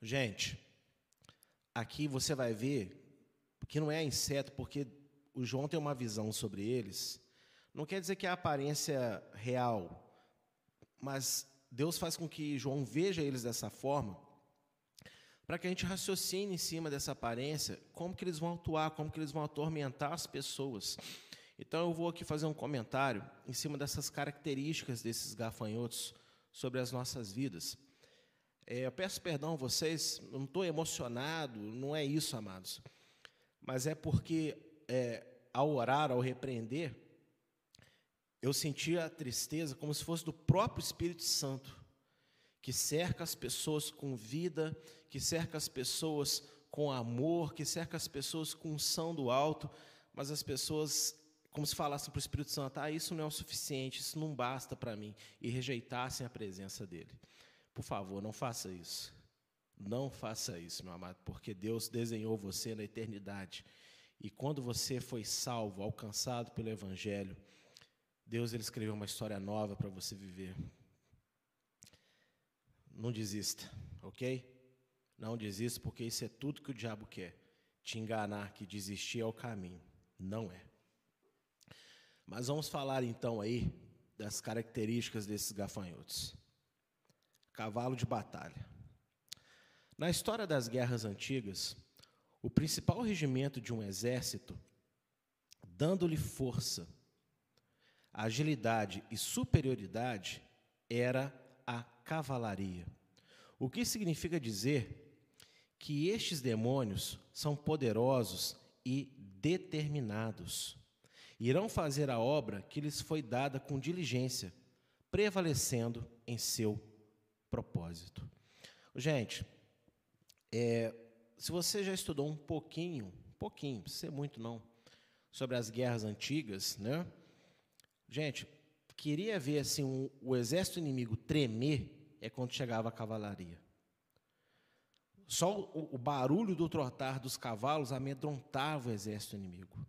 Gente, aqui você vai ver que não é inseto, porque o João tem uma visão sobre eles. Não quer dizer que é a aparência real, mas Deus faz com que João veja eles dessa forma, para que a gente raciocine em cima dessa aparência, como que eles vão atuar, como que eles vão atormentar as pessoas. Então eu vou aqui fazer um comentário em cima dessas características desses gafanhotos sobre as nossas vidas. É, eu peço perdão a vocês, não estou emocionado, não é isso, amados. Mas é porque é, ao orar, ao repreender, eu sentia a tristeza como se fosse do próprio Espírito Santo, que cerca as pessoas com vida, que cerca as pessoas com amor, que cerca as pessoas com unção do alto, mas as pessoas como se falassem para o Espírito Santo: ah, isso não é o suficiente, isso não basta para mim, e rejeitassem a presença dele. Por favor, não faça isso. Não faça isso, meu amado, porque Deus desenhou você na eternidade. E quando você foi salvo, alcançado pelo Evangelho, Deus ele escreveu uma história nova para você viver. Não desista, ok? Não desista, porque isso é tudo que o diabo quer. Te enganar que desistir é o caminho. Não é. Mas vamos falar então aí das características desses gafanhotos. Cavalo de batalha. Na história das guerras antigas, o principal regimento de um exército, dando-lhe força, agilidade e superioridade, era a cavalaria. O que significa dizer que estes demônios são poderosos e determinados irão fazer a obra que lhes foi dada com diligência, prevalecendo em seu propósito. Gente, é, se você já estudou um pouquinho, pouquinho, não precisa ser muito não, sobre as guerras antigas, né? Gente, queria ver assim um, o exército inimigo tremer é quando chegava a cavalaria. Só o, o barulho do trotar dos cavalos amedrontava o exército inimigo.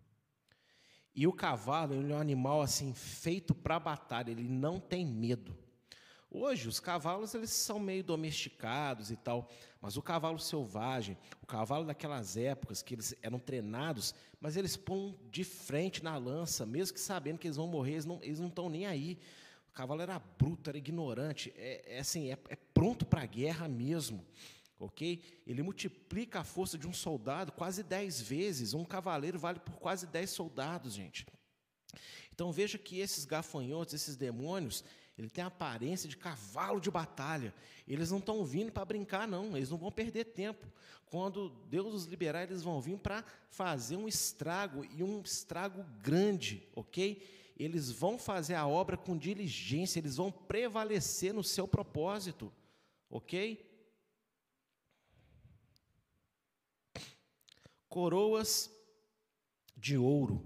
E o cavalo ele é um animal assim feito para batalha, ele não tem medo. Hoje os cavalos eles são meio domesticados e tal, mas o cavalo selvagem, o cavalo daquelas épocas que eles eram treinados, mas eles pôm de frente na lança, mesmo que sabendo que eles vão morrer, eles não não estão nem aí. O cavalo era bruto, era ignorante, é, é assim, é, é pronto para a guerra mesmo ok? Ele multiplica a força de um soldado quase dez vezes. Um cavaleiro vale por quase dez soldados, gente. Então veja que esses gafanhotos, esses demônios, ele tem a aparência de cavalo de batalha. Eles não estão vindo para brincar, não. Eles não vão perder tempo. Quando Deus os liberar, eles vão vir para fazer um estrago e um estrago grande, ok? Eles vão fazer a obra com diligência. Eles vão prevalecer no seu propósito, ok? Coroas de ouro,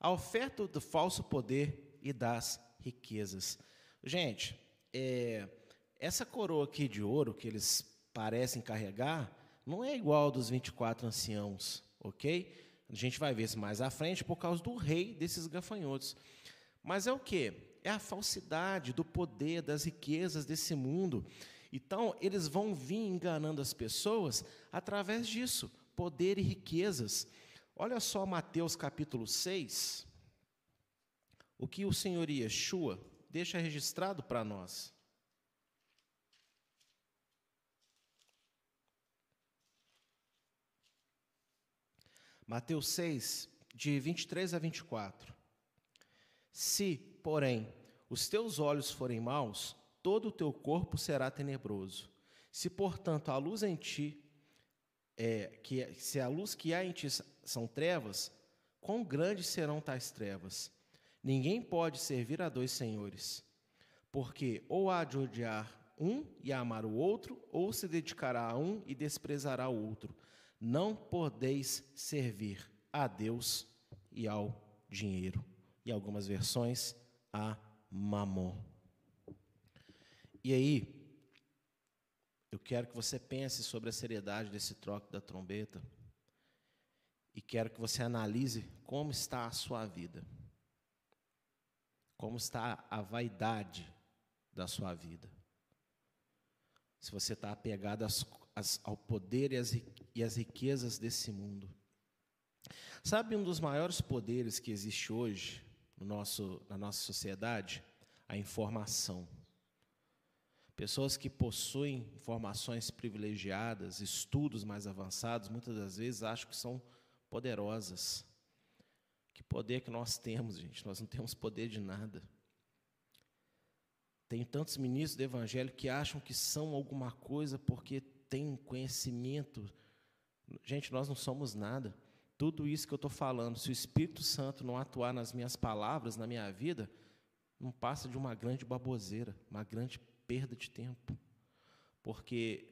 a oferta do falso poder e das riquezas. Gente, é, essa coroa aqui de ouro que eles parecem carregar não é igual dos 24 anciãos, ok? A gente vai ver isso mais à frente por causa do rei desses gafanhotos. Mas é o que? É a falsidade do poder, das riquezas desse mundo. Então, eles vão vir enganando as pessoas através disso poder e riquezas. Olha só Mateus capítulo 6, o que o Senhor Yeshua deixa registrado para nós. Mateus 6, de 23 a 24. Se, porém, os teus olhos forem maus, todo o teu corpo será tenebroso. Se, portanto, a luz em ti é, que se a luz que há em ti são trevas, quão grandes serão tais trevas? Ninguém pode servir a dois senhores, porque ou há de odiar um e amar o outro, ou se dedicará a um e desprezará o outro. Não podeis servir a Deus e ao dinheiro. E algumas versões, a mamon. E aí, eu quero que você pense sobre a seriedade desse troque da trombeta e quero que você analise como está a sua vida. Como está a vaidade da sua vida. Se você está apegado às, às, ao poder e às, e às riquezas desse mundo. Sabe um dos maiores poderes que existe hoje no nosso, na nossa sociedade? A informação. Pessoas que possuem informações privilegiadas, estudos mais avançados, muitas das vezes acham que são poderosas. Que poder que nós temos, gente? Nós não temos poder de nada. Tem tantos ministros do Evangelho que acham que são alguma coisa porque têm conhecimento. Gente, nós não somos nada. Tudo isso que eu estou falando, se o Espírito Santo não atuar nas minhas palavras, na minha vida, não passa de uma grande baboseira, uma grande perda de tempo. Porque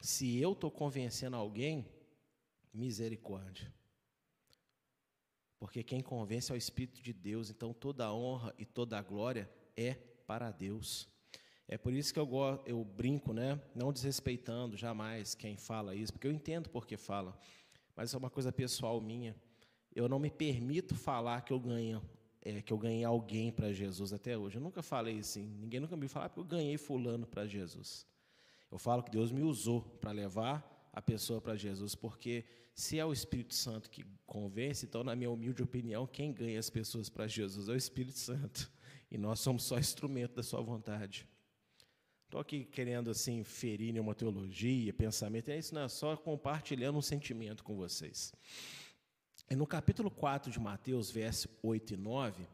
se eu estou convencendo alguém, misericórdia. Porque quem convence é o Espírito de Deus, então toda a honra e toda a glória é para Deus. É por isso que eu, eu brinco, né? não desrespeitando jamais quem fala isso, porque eu entendo por que fala, mas é uma coisa pessoal minha. Eu não me permito falar que eu ganho é, que eu ganhei alguém para Jesus até hoje. Eu nunca falei assim, ninguém nunca me falou, ah, porque eu ganhei fulano para Jesus. Eu falo que Deus me usou para levar a pessoa para Jesus, porque se é o Espírito Santo que convence, então, na minha humilde opinião, quem ganha as pessoas para Jesus é o Espírito Santo. E nós somos só instrumento da sua vontade. Estou aqui querendo assim ferir nenhuma teologia, pensamento, é isso não é só compartilhando um sentimento com vocês. E no capítulo 4 de Mateus, versos 8 e 9,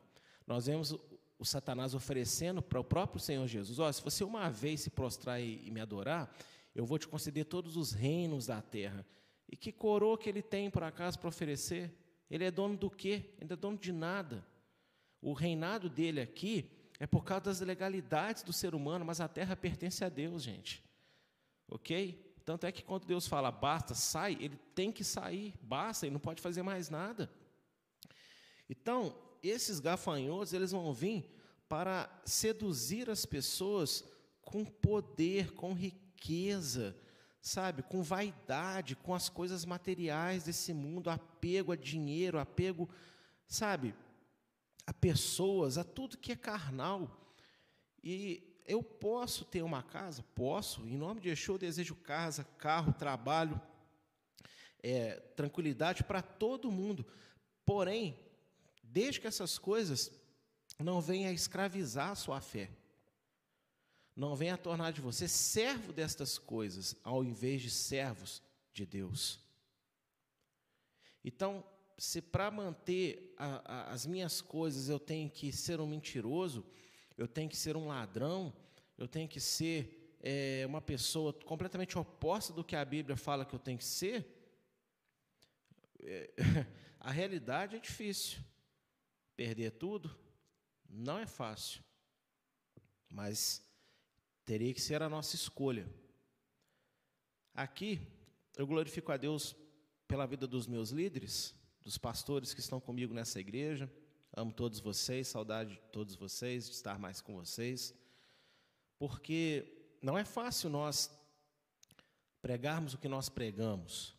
nós vemos o Satanás oferecendo para o próprio Senhor Jesus: Ó, se você uma vez se prostrar e me adorar, eu vou te conceder todos os reinos da terra. E que coroa que ele tem, por acaso, para oferecer? Ele é dono do quê? Ele é dono de nada. O reinado dele aqui é por causa das legalidades do ser humano, mas a terra pertence a Deus, gente. Ok? Tanto é que quando Deus fala basta, sai, ele tem que sair, basta, ele não pode fazer mais nada. Então, esses gafanhotos, eles vão vir para seduzir as pessoas com poder, com riqueza, sabe, com vaidade, com as coisas materiais desse mundo, apego a dinheiro, apego, sabe, a pessoas, a tudo que é carnal. E eu posso ter uma casa? Posso. Em nome de Yeshua, eu desejo casa, carro, trabalho, é, tranquilidade para todo mundo. Porém, desde que essas coisas não venham a escravizar a sua fé, não venham a tornar de você servo destas coisas, ao invés de servos de Deus. Então, se para manter a, a, as minhas coisas eu tenho que ser um mentiroso, eu tenho que ser um ladrão, eu tenho que ser é, uma pessoa completamente oposta do que a Bíblia fala que eu tenho que ser, é, a realidade é difícil. Perder tudo não é fácil, mas teria que ser a nossa escolha. Aqui, eu glorifico a Deus pela vida dos meus líderes, dos pastores que estão comigo nessa igreja. Amo todos vocês, saudade de todos vocês, de estar mais com vocês. Porque não é fácil nós pregarmos o que nós pregamos.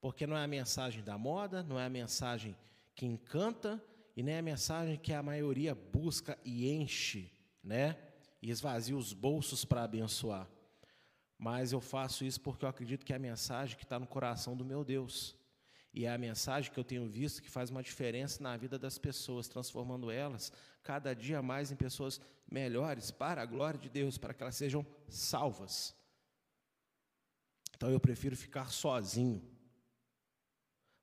Porque não é a mensagem da moda, não é a mensagem que encanta e nem a mensagem que a maioria busca e enche, né? E esvazia os bolsos para abençoar. Mas eu faço isso porque eu acredito que é a mensagem que está no coração do meu Deus. E é a mensagem que eu tenho visto que faz uma diferença na vida das pessoas, transformando elas cada dia mais em pessoas melhores para a glória de Deus, para que elas sejam salvas. Então eu prefiro ficar sozinho,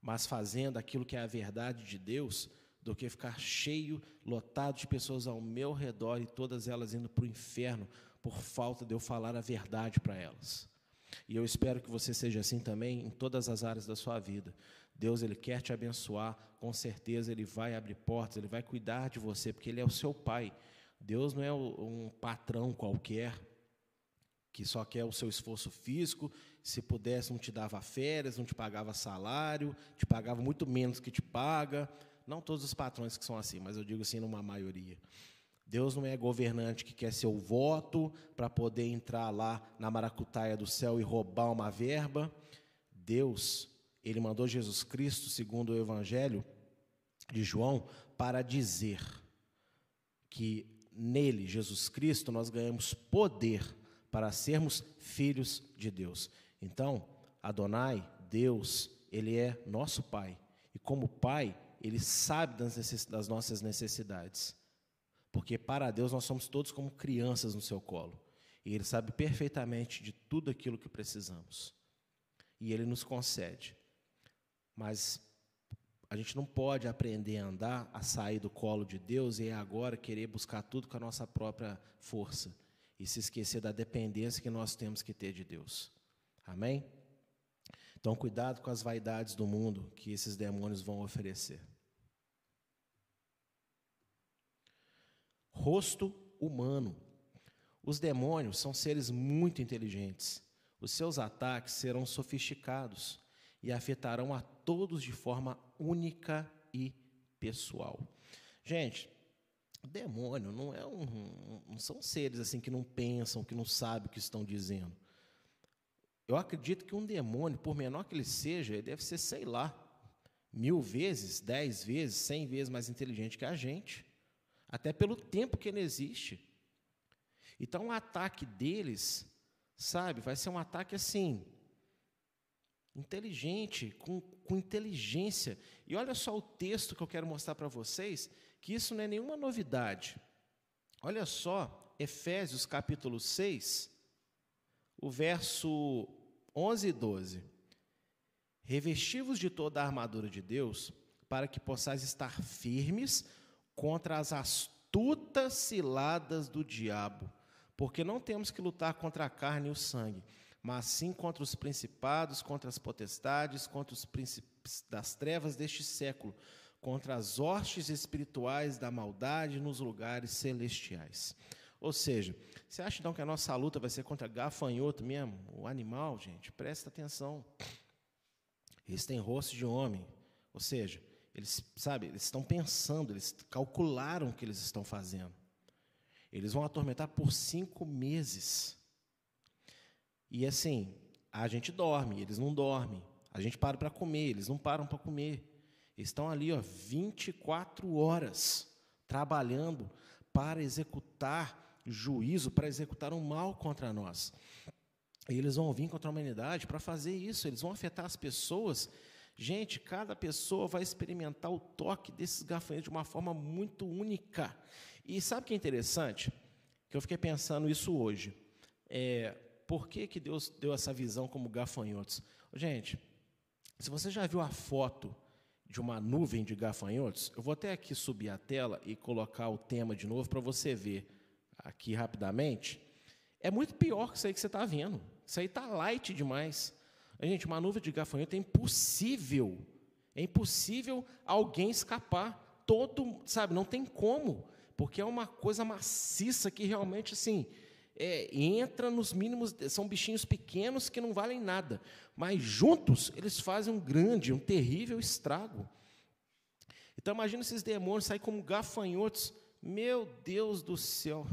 mas fazendo aquilo que é a verdade de Deus, do que ficar cheio, lotado de pessoas ao meu redor e todas elas indo para o inferno por falta de eu falar a verdade para elas. E eu espero que você seja assim também em todas as áreas da sua vida. Deus ele quer te abençoar, com certeza ele vai abrir portas, ele vai cuidar de você, porque ele é o seu pai. Deus não é um patrão qualquer que só quer o seu esforço físico, se pudesse não te dava férias, não te pagava salário, te pagava muito menos que te paga. Não todos os patrões que são assim, mas eu digo assim numa maioria. Deus não é governante que quer seu voto para poder entrar lá na maracutaia do céu e roubar uma verba. Deus ele mandou Jesus Cristo, segundo o Evangelho de João, para dizer que nele, Jesus Cristo, nós ganhamos poder para sermos filhos de Deus. Então, Adonai, Deus, ele é nosso Pai. E como Pai, ele sabe das, das nossas necessidades. Porque para Deus nós somos todos como crianças no seu colo. E ele sabe perfeitamente de tudo aquilo que precisamos. E ele nos concede. Mas a gente não pode aprender a andar, a sair do colo de Deus e agora querer buscar tudo com a nossa própria força e se esquecer da dependência que nós temos que ter de Deus. Amém? Então, cuidado com as vaidades do mundo que esses demônios vão oferecer. Rosto humano. Os demônios são seres muito inteligentes. Os seus ataques serão sofisticados e afetarão a todos de forma única e pessoal. Gente, demônio não é um, não são seres assim que não pensam, que não sabem o que estão dizendo. Eu acredito que um demônio, por menor que ele seja, ele deve ser, sei lá, mil vezes, dez vezes, cem vezes mais inteligente que a gente, até pelo tempo que ele existe. Então, o ataque deles, sabe, vai ser um ataque assim, inteligente, com, com inteligência. E olha só o texto que eu quero mostrar para vocês, que isso não é nenhuma novidade. Olha só, Efésios capítulo 6, o verso 11 e 12. Revestivos de toda a armadura de Deus, para que possais estar firmes contra as astutas ciladas do diabo, porque não temos que lutar contra a carne e o sangue, mas sim contra os principados, contra as potestades, contra os príncipes das trevas deste século, contra as hostes espirituais da maldade nos lugares celestiais. Ou seja, você acha então que a nossa luta vai ser contra gafanhoto mesmo? O animal, gente, presta atenção. Eles têm rosto de homem. Ou seja, eles, sabe, eles estão pensando, eles calcularam o que eles estão fazendo. Eles vão atormentar por cinco meses. E assim, a gente dorme, eles não dormem. A gente para para comer, eles não param para comer. Eles estão ali, ó, 24 horas trabalhando para executar juízo, para executar um mal contra nós. E eles vão vir contra a humanidade para fazer isso, eles vão afetar as pessoas. Gente, cada pessoa vai experimentar o toque desses gafanhotos de uma forma muito única. E sabe o que é interessante? Que eu fiquei pensando isso hoje. É, por que, que Deus deu essa visão como gafanhotos? Gente, se você já viu a foto de uma nuvem de gafanhotos, eu vou até aqui subir a tela e colocar o tema de novo para você ver aqui rapidamente. É muito pior que isso aí que você está vendo. Isso aí está light demais. Gente, uma nuvem de gafanhoto é impossível. É impossível alguém escapar. Todo, sabe, não tem como. Porque é uma coisa maciça que realmente, assim, é, entra nos mínimos, são bichinhos pequenos que não valem nada, mas juntos eles fazem um grande, um terrível estrago. Então imagina esses demônios saírem como gafanhotos, meu Deus do céu.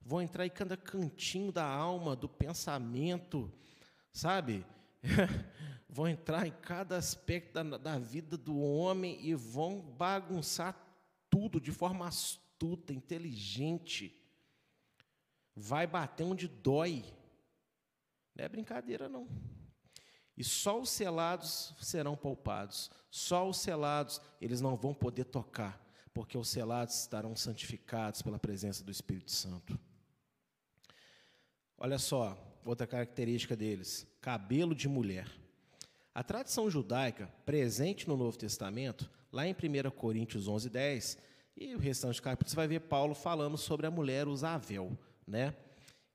Vão entrar em cada cantinho da alma, do pensamento, sabe? vão entrar em cada aspecto da, da vida do homem e vão bagunçar tudo de forma astuta, inteligente vai bater onde dói. Não é brincadeira, não. E só os selados serão poupados. Só os selados eles não vão poder tocar, porque os selados estarão santificados pela presença do Espírito Santo. Olha só, outra característica deles: cabelo de mulher. A tradição judaica, presente no Novo Testamento, lá em 1 Coríntios 11, 10, e o restante do capítulo, você vai ver Paulo falando sobre a mulher usar véu né?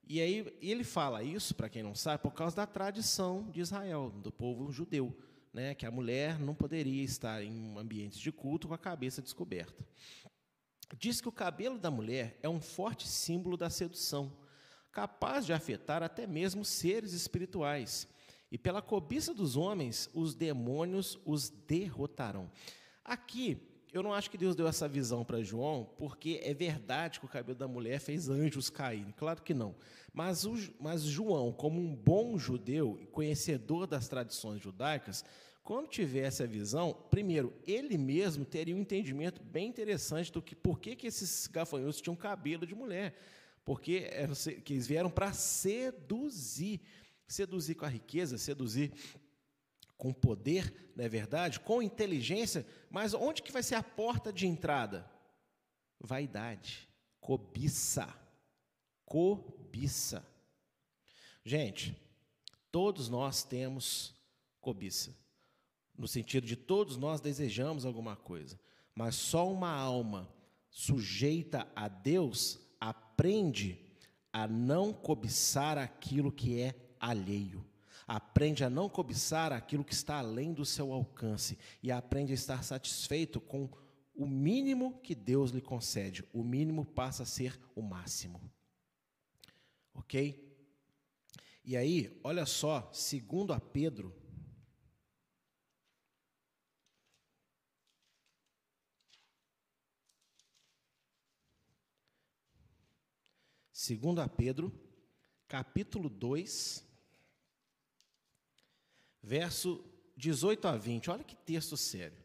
E aí ele fala isso, para quem não sabe, por causa da tradição de Israel, do povo judeu, né? Que a mulher não poderia estar em ambientes de culto com a cabeça descoberta. Diz que o cabelo da mulher é um forte símbolo da sedução, capaz de afetar até mesmo seres espirituais. E pela cobiça dos homens, os demônios os derrotarão. Aqui, eu não acho que Deus deu essa visão para João, porque é verdade que o cabelo da mulher fez anjos caírem, claro que não. Mas, o, mas João, como um bom judeu e conhecedor das tradições judaicas, quando tivesse a visão, primeiro, ele mesmo teria um entendimento bem interessante do que por que, que esses gafanhotos tinham cabelo de mulher. Porque que eles vieram para seduzir. Seduzir com a riqueza, seduzir com poder, não é verdade? Com inteligência, mas onde que vai ser a porta de entrada? Vaidade, cobiça. Cobiça. Gente, todos nós temos cobiça. No sentido de todos nós desejamos alguma coisa, mas só uma alma sujeita a Deus aprende a não cobiçar aquilo que é alheio aprende a não cobiçar aquilo que está além do seu alcance e aprende a estar satisfeito com o mínimo que Deus lhe concede. O mínimo passa a ser o máximo. Ok? E aí, olha só, segundo a Pedro, segundo a Pedro, capítulo 2, verso 18 a 20. Olha que texto sério.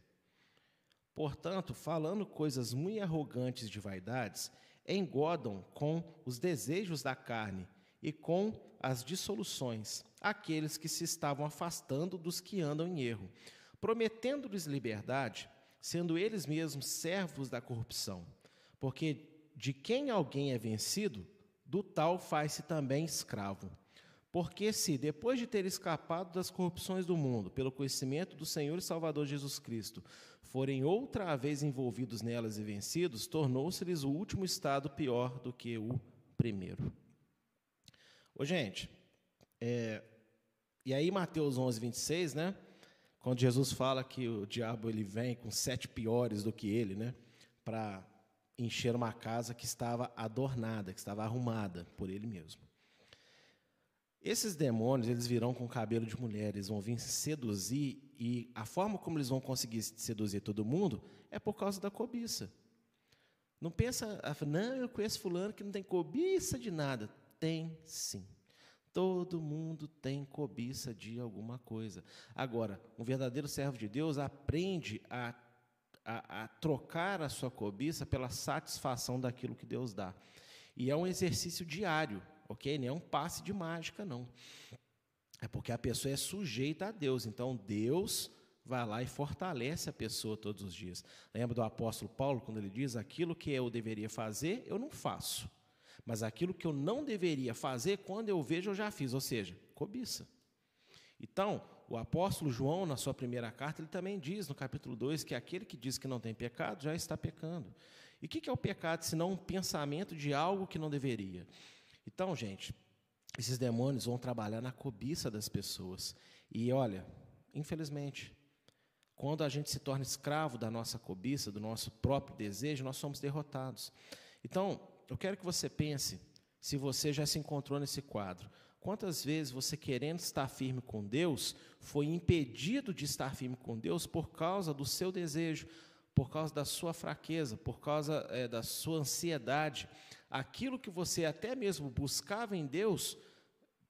Portanto, falando coisas muito arrogantes de vaidades, engodam com os desejos da carne e com as dissoluções aqueles que se estavam afastando dos que andam em erro, prometendo-lhes liberdade, sendo eles mesmos servos da corrupção. Porque de quem alguém é vencido, do tal faz-se também escravo. Porque se, depois de ter escapado das corrupções do mundo, pelo conhecimento do Senhor e Salvador Jesus Cristo, forem outra vez envolvidos nelas e vencidos, tornou-se-lhes o último estado pior do que o primeiro. Ô, gente, é, e aí Mateus 11, 26, né? Quando Jesus fala que o diabo ele vem com sete piores do que ele, né? Para encher uma casa que estava adornada, que estava arrumada por ele mesmo. Esses demônios, eles virão com cabelo de mulher, eles vão vir seduzir, e a forma como eles vão conseguir seduzir todo mundo é por causa da cobiça. Não pensa, ah, não, eu conheço fulano que não tem cobiça de nada. Tem sim. Todo mundo tem cobiça de alguma coisa. Agora, um verdadeiro servo de Deus aprende a, a, a trocar a sua cobiça pela satisfação daquilo que Deus dá. E é um exercício diário, ok? Não é um passe de mágica, não. É porque a pessoa é sujeita a Deus. Então, Deus vai lá e fortalece a pessoa todos os dias. Lembra do apóstolo Paulo, quando ele diz: Aquilo que eu deveria fazer, eu não faço. Mas aquilo que eu não deveria fazer, quando eu vejo, eu já fiz. Ou seja, cobiça. Então, o apóstolo João, na sua primeira carta, ele também diz, no capítulo 2, que aquele que diz que não tem pecado já está pecando. E o que é o pecado, senão um pensamento de algo que não deveria? Então, gente, esses demônios vão trabalhar na cobiça das pessoas. E olha, infelizmente, quando a gente se torna escravo da nossa cobiça, do nosso próprio desejo, nós somos derrotados. Então, eu quero que você pense, se você já se encontrou nesse quadro, quantas vezes você, querendo estar firme com Deus, foi impedido de estar firme com Deus por causa do seu desejo, por causa da sua fraqueza, por causa é, da sua ansiedade. Aquilo que você até mesmo buscava em Deus,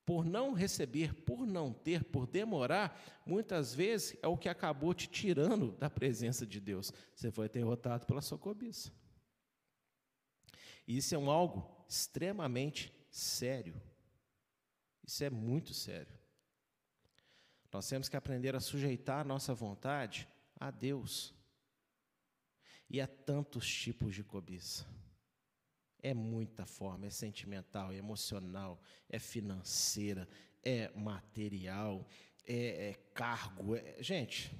por não receber, por não ter, por demorar, muitas vezes é o que acabou te tirando da presença de Deus. Você foi derrotado pela sua cobiça. Isso é um algo extremamente sério. Isso é muito sério. Nós temos que aprender a sujeitar a nossa vontade a Deus. E há tantos tipos de cobiça. É muita forma, é sentimental, é emocional, é financeira, é material, é, é cargo. É, gente,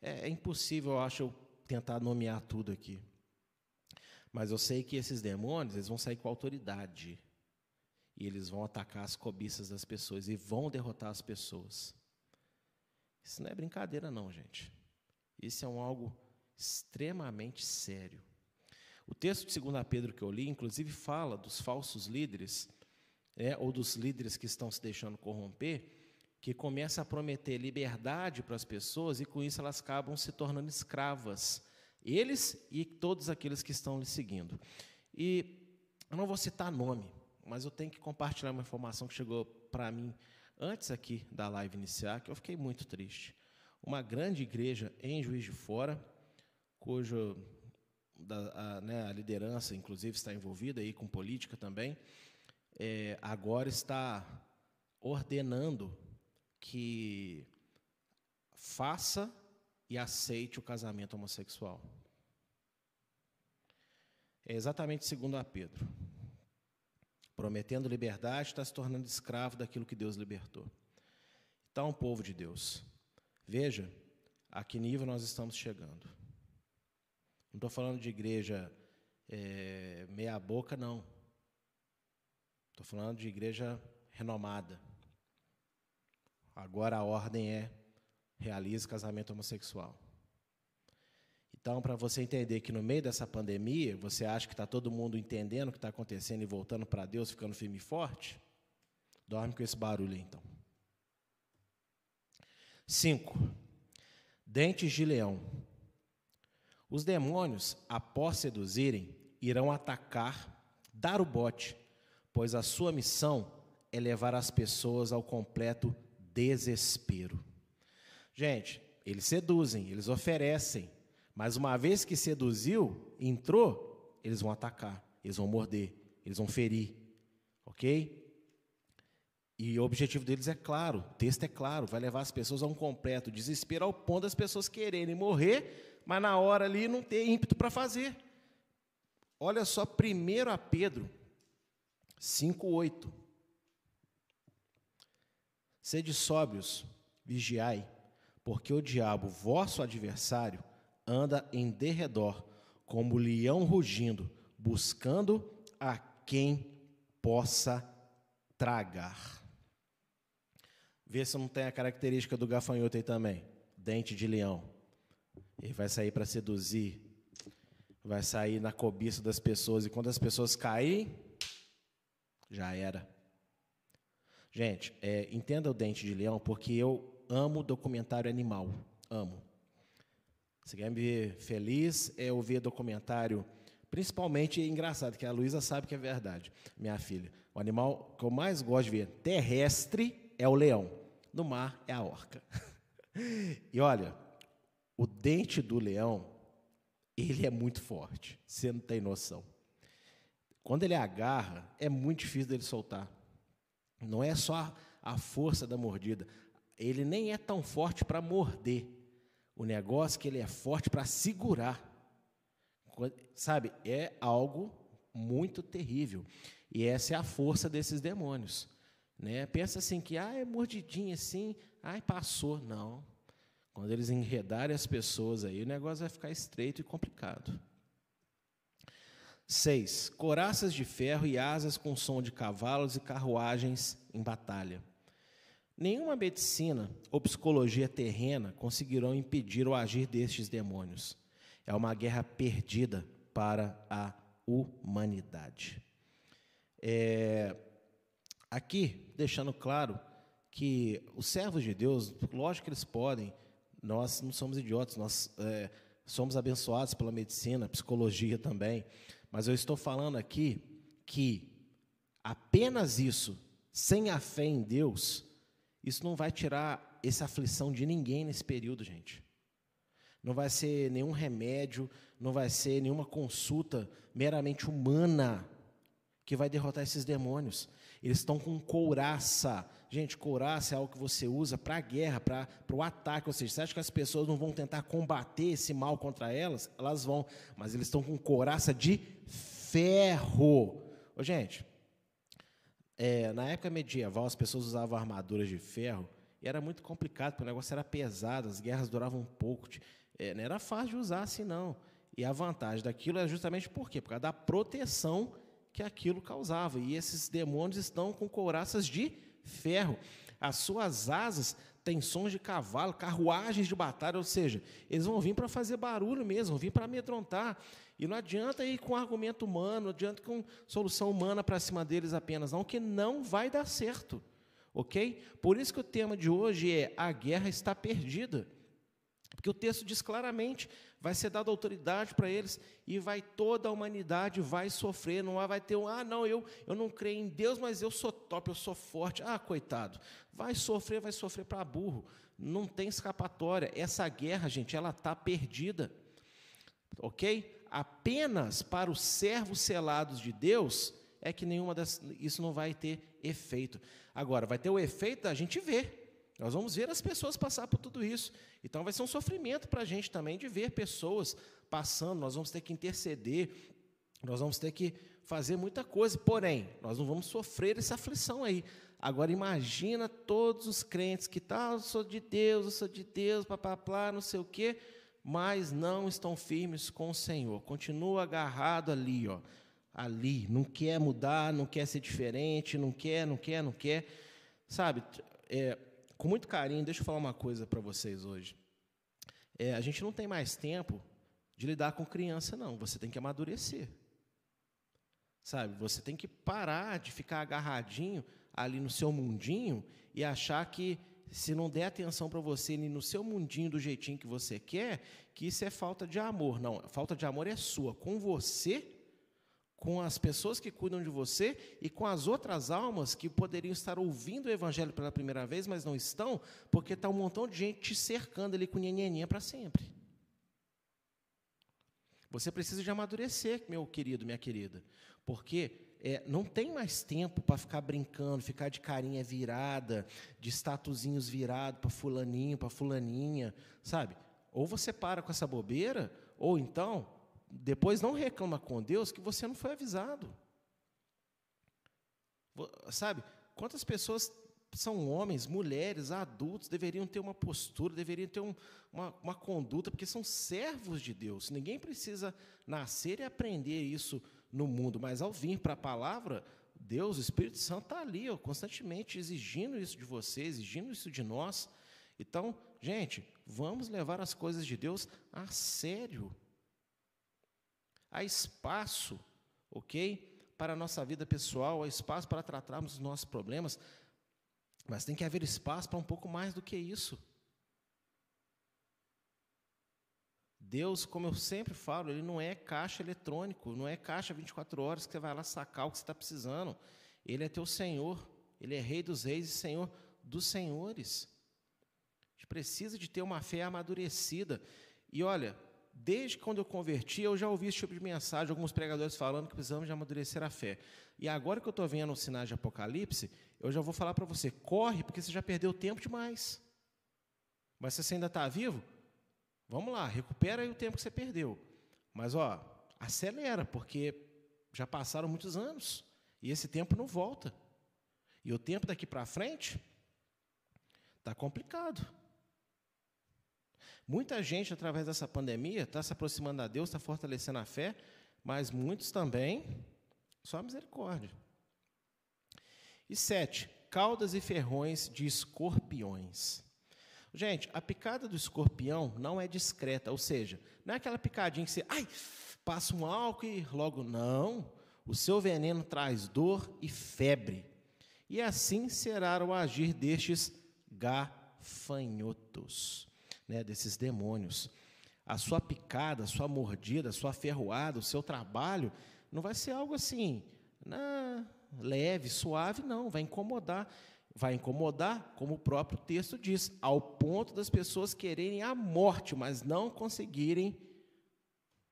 é, é impossível, eu acho, eu tentar nomear tudo aqui. Mas eu sei que esses demônios, eles vão sair com autoridade. E eles vão atacar as cobiças das pessoas e vão derrotar as pessoas. Isso não é brincadeira, não, gente. Isso é um algo extremamente sério. O texto de 2 Pedro que eu li, inclusive, fala dos falsos líderes, né, ou dos líderes que estão se deixando corromper, que começa a prometer liberdade para as pessoas e com isso elas acabam se tornando escravas. Eles e todos aqueles que estão lhe seguindo. E eu não vou citar nome, mas eu tenho que compartilhar uma informação que chegou para mim antes aqui da live iniciar, que eu fiquei muito triste. Uma grande igreja em Juiz de Fora, cujo da, a, né, a, liderança, inclusive, está envolvida aí com política também, é, agora está ordenando que faça e aceite o casamento homossexual. É exatamente segundo a Pedro. Prometendo liberdade, está se tornando escravo daquilo que Deus libertou. Então, povo de Deus, veja a que nível nós estamos chegando. Não estou falando de igreja é, meia-boca, não. Estou falando de igreja renomada. Agora a ordem é realize casamento homossexual. Então, para você entender que no meio dessa pandemia, você acha que está todo mundo entendendo o que está acontecendo e voltando para Deus, ficando firme e forte, dorme com esse barulho aí, então. Cinco. Dentes de leão. Os demônios, após seduzirem, irão atacar, dar o bote, pois a sua missão é levar as pessoas ao completo desespero. Gente, eles seduzem, eles oferecem, mas uma vez que seduziu, entrou, eles vão atacar, eles vão morder, eles vão ferir, ok? E o objetivo deles é claro, o texto é claro, vai levar as pessoas a um completo desespero ao ponto das pessoas quererem morrer mas na hora ali não ter ímpeto para fazer. Olha só, primeiro a Pedro 5:8. Sede sóbrios, vigiai, porque o diabo, vosso adversário, anda em derredor, como leão rugindo, buscando a quem possa tragar. Vê se não tem a característica do gafanhoto aí também, dente de leão. Ele vai sair para seduzir, vai sair na cobiça das pessoas, e quando as pessoas caírem, já era. Gente, é, entenda o Dente de Leão, porque eu amo documentário animal, amo. Você quer me ver feliz, é eu ver documentário Principalmente, é engraçado, que a Luísa sabe que é verdade, minha filha. O animal que eu mais gosto de ver terrestre é o leão, no mar é a orca. E olha, o dente do leão, ele é muito forte, você não tem noção. Quando ele agarra, é muito difícil dele soltar. Não é só a força da mordida, ele nem é tão forte para morder. O negócio é que ele é forte para segurar. Sabe, é algo muito terrível. E essa é a força desses demônios. Né? Pensa assim que ah, é mordidinha assim, ai passou. Não. Quando eles enredarem as pessoas aí, o negócio vai ficar estreito e complicado. Seis, coraças de ferro e asas com som de cavalos e carruagens em batalha. Nenhuma medicina ou psicologia terrena conseguirão impedir o agir destes demônios. É uma guerra perdida para a humanidade. É, aqui, deixando claro que os servos de Deus, lógico que eles podem, nós não somos idiotas, nós é, somos abençoados pela medicina, psicologia também, mas eu estou falando aqui que apenas isso, sem a fé em Deus, isso não vai tirar essa aflição de ninguém nesse período, gente. Não vai ser nenhum remédio, não vai ser nenhuma consulta meramente humana que vai derrotar esses demônios. Eles estão com couraça. Gente, couraça é algo que você usa para a guerra, para o ataque. Ou seja, você acha que as pessoas não vão tentar combater esse mal contra elas? Elas vão, mas eles estão com couraça de ferro. Ô, gente, é, na época medieval, as pessoas usavam armaduras de ferro e era muito complicado, porque o negócio era pesado, as guerras duravam um pouco. É, não era fácil de usar assim, não. E a vantagem daquilo é justamente por quê? Por causa da proteção que aquilo causava. E esses demônios estão com couraças de ferro. As suas asas têm sons de cavalo, carruagens de batalha, ou seja, eles vão vir para fazer barulho mesmo, vão vir para amedrontar. E não adianta ir com argumento humano, não adianta com solução humana para cima deles apenas, não, que não vai dar certo. Ok? Por isso que o tema de hoje é a guerra está perdida. Porque o texto diz claramente, vai ser dada autoridade para eles e vai toda a humanidade vai sofrer, não vai ter um, ah, não, eu, eu não creio em Deus, mas eu sou top, eu sou forte. Ah, coitado. Vai sofrer, vai sofrer para burro. Não tem escapatória. Essa guerra, gente, ela está perdida. OK? Apenas para os servos selados de Deus, é que nenhuma das, isso não vai ter efeito. Agora, vai ter o efeito da gente ver. Nós vamos ver as pessoas passar por tudo isso. Então, vai ser um sofrimento para a gente também de ver pessoas passando. Nós vamos ter que interceder, nós vamos ter que fazer muita coisa. Porém, nós não vamos sofrer essa aflição aí. Agora, imagina todos os crentes que tal, tá, eu sou de Deus, eu sou de Deus, papapá, não sei o quê mas não estão firmes com o Senhor. Continua agarrado ali, ó, ali, não quer mudar, não quer ser diferente, não quer, não quer, não quer. Sabe, é, com muito carinho, deixa eu falar uma coisa para vocês hoje. É, a gente não tem mais tempo de lidar com criança, não. Você tem que amadurecer. Sabe, você tem que parar de ficar agarradinho ali no seu mundinho e achar que se não der atenção para você no seu mundinho do jeitinho que você quer, que isso é falta de amor. Não, falta de amor é sua, com você, com as pessoas que cuidam de você e com as outras almas que poderiam estar ouvindo o evangelho pela primeira vez, mas não estão, porque está um montão de gente te cercando ali com nhenhenhinha para sempre. Você precisa de amadurecer, meu querido, minha querida, porque é, não tem mais tempo para ficar brincando, ficar de carinha virada, de statuzinhos virado para fulaninho, para fulaninha, sabe? Ou você para com essa bobeira, ou então, depois não reclama com Deus que você não foi avisado. Sabe? Quantas pessoas são homens, mulheres, adultos, deveriam ter uma postura, deveriam ter um, uma, uma conduta, porque são servos de Deus. Ninguém precisa nascer e aprender isso no mundo, mas ao vir para a palavra, Deus, o Espírito Santo está ali, ó, constantemente exigindo isso de você, exigindo isso de nós. Então, gente, vamos levar as coisas de Deus a sério. Há espaço, ok? Para a nossa vida pessoal, há espaço para tratarmos os nossos problemas, mas tem que haver espaço para um pouco mais do que isso. Deus, como eu sempre falo, ele não é caixa eletrônico, não é caixa 24 horas que você vai lá sacar o que você está precisando. Ele é teu Senhor, ele é Rei dos Reis e Senhor dos Senhores. A gente precisa de ter uma fé amadurecida. E olha, desde quando eu converti, eu já ouvi esse tipo de mensagem, alguns pregadores falando que precisamos de amadurecer a fé. E agora que eu estou vendo os sinais de Apocalipse, eu já vou falar para você: corre, porque você já perdeu tempo demais. Mas se você ainda está vivo, vamos lá, recupera aí o tempo que você perdeu. Mas, ó, acelera, porque já passaram muitos anos e esse tempo não volta. E o tempo daqui para frente está complicado. Muita gente, através dessa pandemia, está se aproximando a Deus, está fortalecendo a fé, mas muitos também, só misericórdia. E sete, caudas e ferrões de escorpiões. Gente, a picada do escorpião não é discreta, ou seja, não é aquela picadinha que você, ai, passa um álcool e logo não. O seu veneno traz dor e febre. E assim será o agir destes gafanhotos, né, desses demônios. A sua picada, a sua mordida, a sua ferroada, o seu trabalho, não vai ser algo assim, na, leve, suave, não, vai incomodar vai incomodar, como o próprio texto diz, ao ponto das pessoas quererem a morte, mas não conseguirem,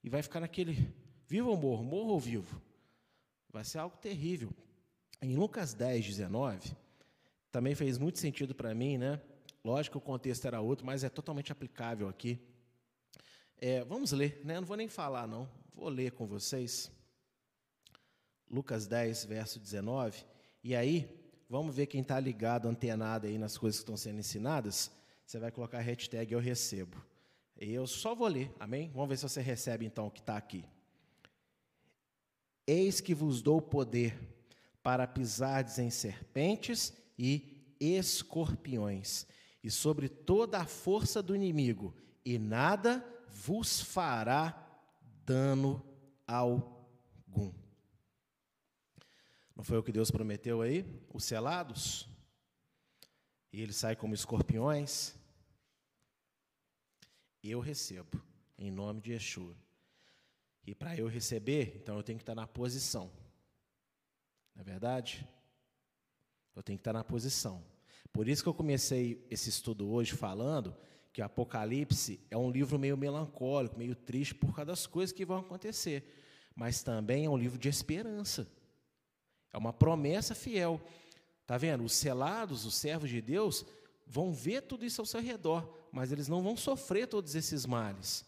e vai ficar naquele vivo ou morro, morro ou vivo. Vai ser algo terrível. Em Lucas 10, 19, também fez muito sentido para mim, né? Lógico que o contexto era outro, mas é totalmente aplicável aqui. É, vamos ler, né? Não vou nem falar, não. Vou ler com vocês. Lucas 10, verso 19. E aí, Vamos ver quem está ligado, antenado aí nas coisas que estão sendo ensinadas. Você vai colocar a hashtag eu recebo. Eu só vou ler, amém? Vamos ver se você recebe então o que está aqui. Eis que vos dou poder para pisardes em serpentes e escorpiões, e sobre toda a força do inimigo, e nada vos fará dano algum. Não foi o que Deus prometeu aí? Os selados? E eles saem como escorpiões? Eu recebo, em nome de Yeshua. E para eu receber, então eu tenho que estar na posição. Não é verdade? Eu tenho que estar na posição. Por isso que eu comecei esse estudo hoje falando que o Apocalipse é um livro meio melancólico, meio triste por causa das coisas que vão acontecer, mas também é um livro de esperança. É uma promessa fiel. Está vendo? Os selados, os servos de Deus, vão ver tudo isso ao seu redor, mas eles não vão sofrer todos esses males.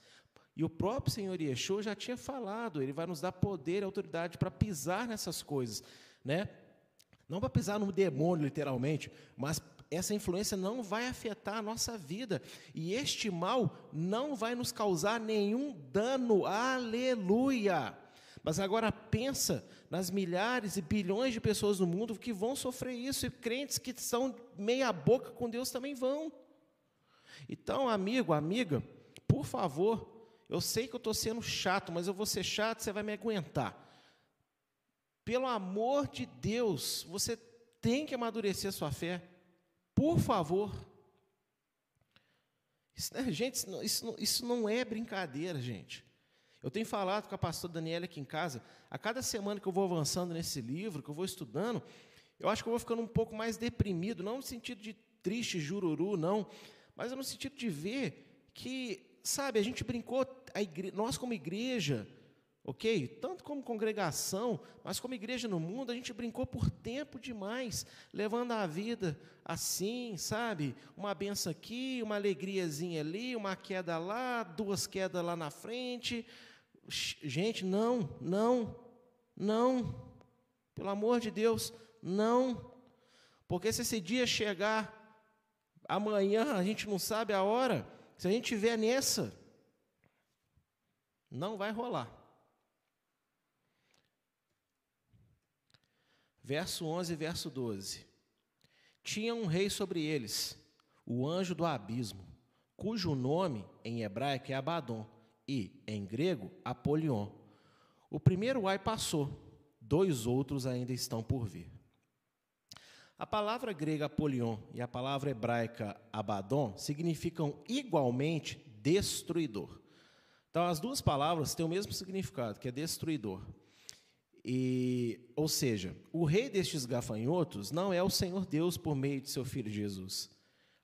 E o próprio Senhor Yeshua já tinha falado, ele vai nos dar poder e autoridade para pisar nessas coisas, né? Não para pisar no demônio, literalmente, mas essa influência não vai afetar a nossa vida. E este mal não vai nos causar nenhum dano. Aleluia! Mas agora pensa nas milhares e bilhões de pessoas no mundo que vão sofrer isso, e crentes que são meia boca com Deus também vão. Então, amigo, amiga, por favor, eu sei que eu estou sendo chato, mas eu vou ser chato, você vai me aguentar. Pelo amor de Deus, você tem que amadurecer a sua fé. Por favor. Isso, né, gente, isso, isso, não é brincadeira, gente. Eu tenho falado com a pastora Daniela aqui em casa, a cada semana que eu vou avançando nesse livro, que eu vou estudando, eu acho que eu vou ficando um pouco mais deprimido, não no sentido de triste, jururu, não, mas no sentido de ver que, sabe, a gente brincou, a nós como igreja, ok? Tanto como congregação, mas como igreja no mundo, a gente brincou por tempo demais, levando a vida assim, sabe? Uma benção aqui, uma alegriazinha ali, uma queda lá, duas quedas lá na frente, Gente, não, não, não. Pelo amor de Deus, não. Porque se esse dia chegar amanhã, a gente não sabe a hora, se a gente tiver nessa, não vai rolar. Verso 11 e verso 12. Tinha um rei sobre eles, o anjo do abismo, cujo nome em hebraico é Abaddon e, em grego, Apolion. O primeiro ai passou, dois outros ainda estão por vir. A palavra grega Apolion e a palavra hebraica Abaddon significam igualmente destruidor. Então, as duas palavras têm o mesmo significado, que é destruidor. E, ou seja, o rei destes gafanhotos não é o Senhor Deus por meio de seu filho Jesus,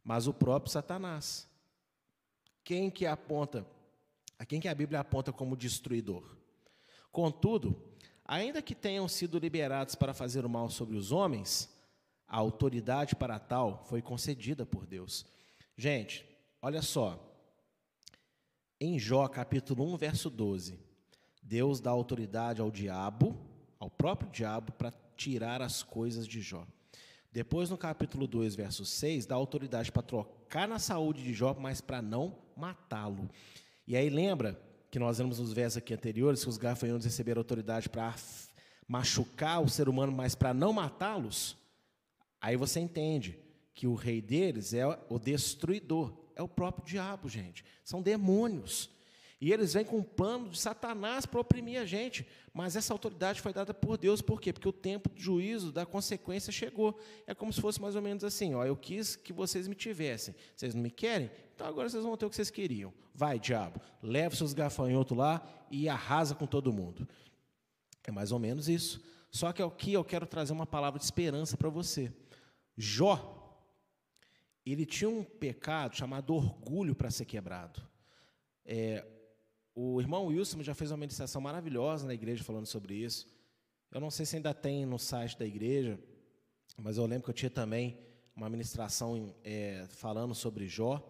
mas o próprio Satanás. Quem que aponta, a quem que a Bíblia aponta como destruidor? Contudo, ainda que tenham sido liberados para fazer o mal sobre os homens, a autoridade para tal foi concedida por Deus. Gente, olha só, em Jó, capítulo 1, verso 12, Deus dá autoridade ao diabo, ao próprio diabo, para tirar as coisas de Jó. Depois, no capítulo 2, verso 6, dá autoridade para trocar na saúde de Jó, mas para não matá-lo. E aí lembra que nós vemos nos versos aqui anteriores que os gafanhotos receberam autoridade para machucar o ser humano, mas para não matá-los? Aí você entende que o rei deles é o destruidor é o próprio diabo, gente. São demônios. E eles vêm com um plano de Satanás para oprimir a gente. Mas essa autoridade foi dada por Deus, por quê? Porque o tempo do juízo, da consequência chegou. É como se fosse mais ou menos assim: ó, eu quis que vocês me tivessem. Vocês não me querem? Então agora vocês vão ter o que vocês queriam. Vai, diabo, leva seus gafanhotos lá e arrasa com todo mundo. É mais ou menos isso. Só que aqui eu quero trazer uma palavra de esperança para você. Jó ele tinha um pecado chamado orgulho para ser quebrado. É, o irmão Wilson já fez uma meditação maravilhosa na igreja falando sobre isso. Eu não sei se ainda tem no site da igreja, mas eu lembro que eu tinha também uma ministração é, falando sobre Jó,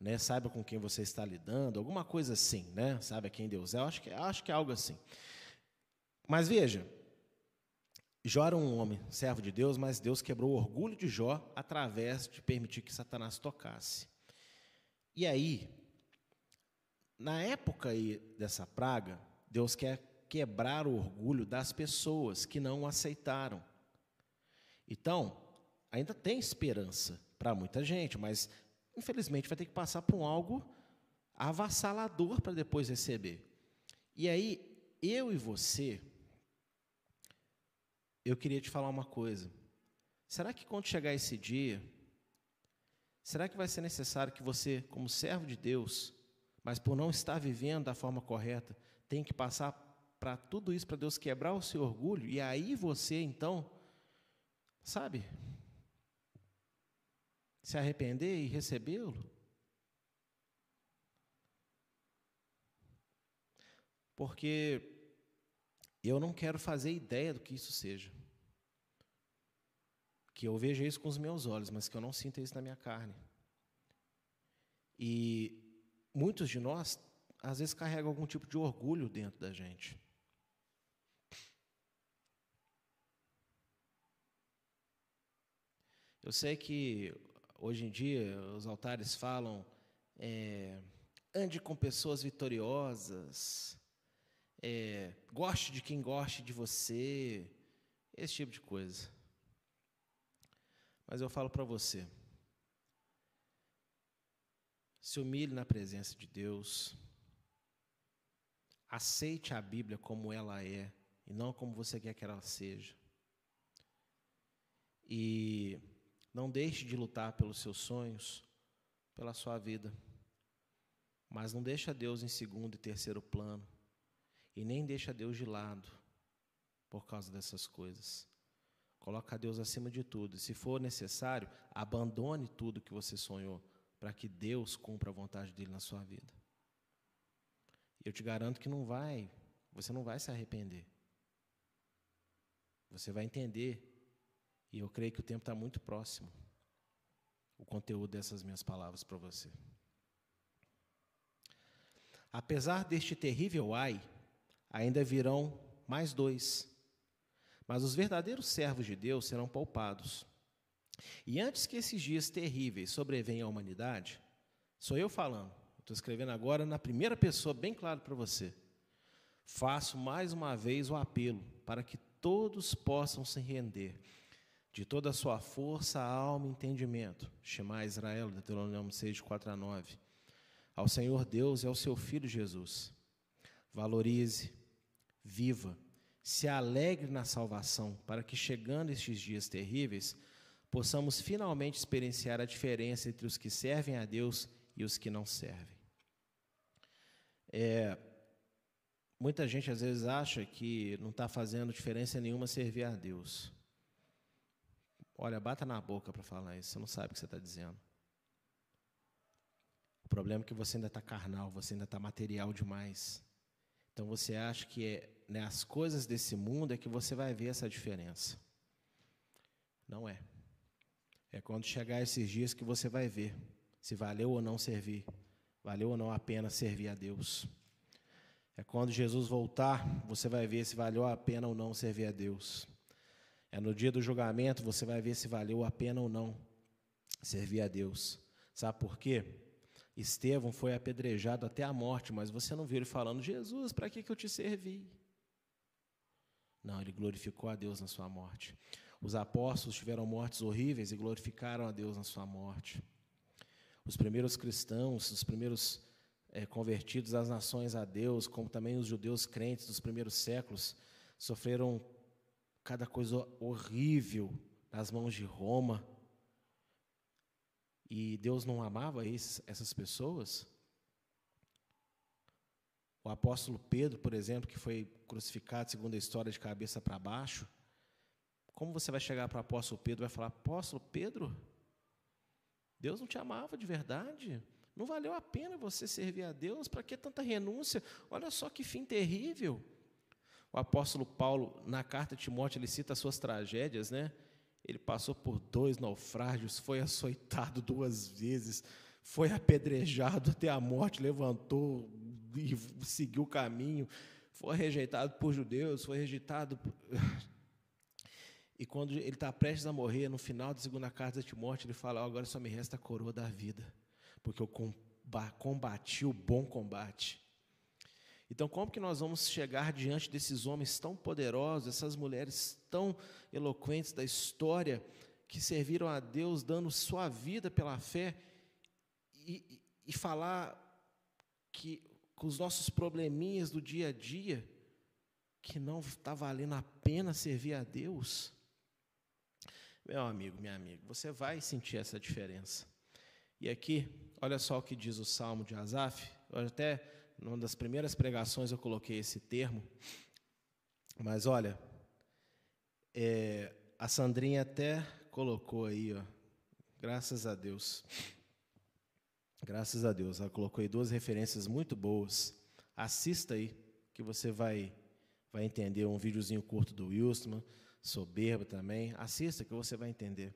né? Saiba com quem você está lidando, alguma coisa assim, né? Sabe quem Deus é? Eu acho que, acho que é algo assim. Mas veja, Jó era um homem, servo de Deus, mas Deus quebrou o orgulho de Jó através de permitir que Satanás tocasse. E aí, na época aí dessa praga, Deus quer quebrar o orgulho das pessoas que não o aceitaram. Então, ainda tem esperança para muita gente, mas infelizmente vai ter que passar por um algo avassalador para depois receber. E aí, eu e você, eu queria te falar uma coisa. Será que quando chegar esse dia, será que vai ser necessário que você, como servo de Deus, mas por não estar vivendo da forma correta, tem que passar para tudo isso para Deus quebrar o seu orgulho e aí você então, sabe, se arrepender e recebê-lo? Porque eu não quero fazer ideia do que isso seja. Que eu veja isso com os meus olhos, mas que eu não sinta isso na minha carne. E muitos de nós, às vezes, carregam algum tipo de orgulho dentro da gente. Eu sei que hoje em dia os altares falam é, ande com pessoas vitoriosas, é, goste de quem goste de você, esse tipo de coisa. Mas eu falo para você, se humilhe na presença de Deus, aceite a Bíblia como ela é e não como você quer que ela seja. E não deixe de lutar pelos seus sonhos, pela sua vida. Mas não deixe Deus em segundo e terceiro plano. E nem deixa Deus de lado por causa dessas coisas. Coloca Deus acima de tudo. E se for necessário, abandone tudo que você sonhou para que Deus cumpra a vontade dele na sua vida. Eu te garanto que não vai, você não vai se arrepender. Você vai entender. E eu creio que o tempo está muito próximo. O conteúdo dessas minhas palavras para você. Apesar deste terrível ai, ainda virão mais dois. Mas os verdadeiros servos de Deus serão poupados. E antes que esses dias terríveis sobrevenham à humanidade, sou eu falando, estou escrevendo agora na primeira pessoa, bem claro para você. Faço mais uma vez o apelo para que todos possam se render de toda a sua força, alma e entendimento. Shema Israel, Deuteronômio 6, de 4 a 9. Ao Senhor Deus e ao seu Filho Jesus. Valorize, viva, se alegre na salvação, para que, chegando estes dias terríveis, possamos finalmente experienciar a diferença entre os que servem a Deus e os que não servem. É, muita gente às vezes acha que não está fazendo diferença nenhuma servir a Deus. Olha, bata na boca para falar isso, você não sabe o que você está dizendo. O problema é que você ainda está carnal, você ainda está material demais. Então você acha que é né, as coisas desse mundo é que você vai ver essa diferença. Não é. É quando chegar esses dias que você vai ver se valeu ou não servir, valeu ou não a pena servir a Deus. É quando Jesus voltar, você vai ver se valeu a pena ou não servir a Deus. É no dia do julgamento, você vai ver se valeu a pena ou não servir a Deus. Sabe por quê? Estevão foi apedrejado até a morte, mas você não viu ele falando: Jesus, para que, que eu te servi? Não, ele glorificou a Deus na sua morte. Os apóstolos tiveram mortes horríveis e glorificaram a Deus na sua morte. Os primeiros cristãos, os primeiros é, convertidos às nações a Deus, como também os judeus crentes dos primeiros séculos, sofreram cada coisa horrível nas mãos de Roma. E Deus não amava esses, essas pessoas? O apóstolo Pedro, por exemplo, que foi crucificado, segundo a história, de cabeça para baixo. Como você vai chegar para o apóstolo Pedro e vai falar: Apóstolo Pedro, Deus não te amava de verdade? Não valeu a pena você servir a Deus? Para que tanta renúncia? Olha só que fim terrível. O apóstolo Paulo, na carta de Timóteo, ele cita as suas tragédias, né? Ele passou por dois naufrágios, foi açoitado duas vezes, foi apedrejado até a morte, levantou e seguiu o caminho, foi rejeitado por judeus, foi rejeitado. Por... E quando ele está prestes a morrer, no final da segunda carta de Timóteo, ele fala: oh, agora só me resta a coroa da vida, porque eu combati o bom combate. Então, como que nós vamos chegar diante desses homens tão poderosos, essas mulheres tão eloquentes da história, que serviram a Deus dando sua vida pela fé, e, e falar que com os nossos probleminhas do dia a dia, que não está valendo a pena servir a Deus? Meu amigo, minha amiga, você vai sentir essa diferença. E aqui, olha só o que diz o Salmo de Asaf, até numa das primeiras pregações eu coloquei esse termo, mas olha, é, a Sandrinha até colocou aí, ó, graças a Deus. Graças a Deus, ela colocou aí duas referências muito boas. Assista aí, que você vai, vai entender um videozinho curto do Wilson, soberbo também. Assista que você vai entender.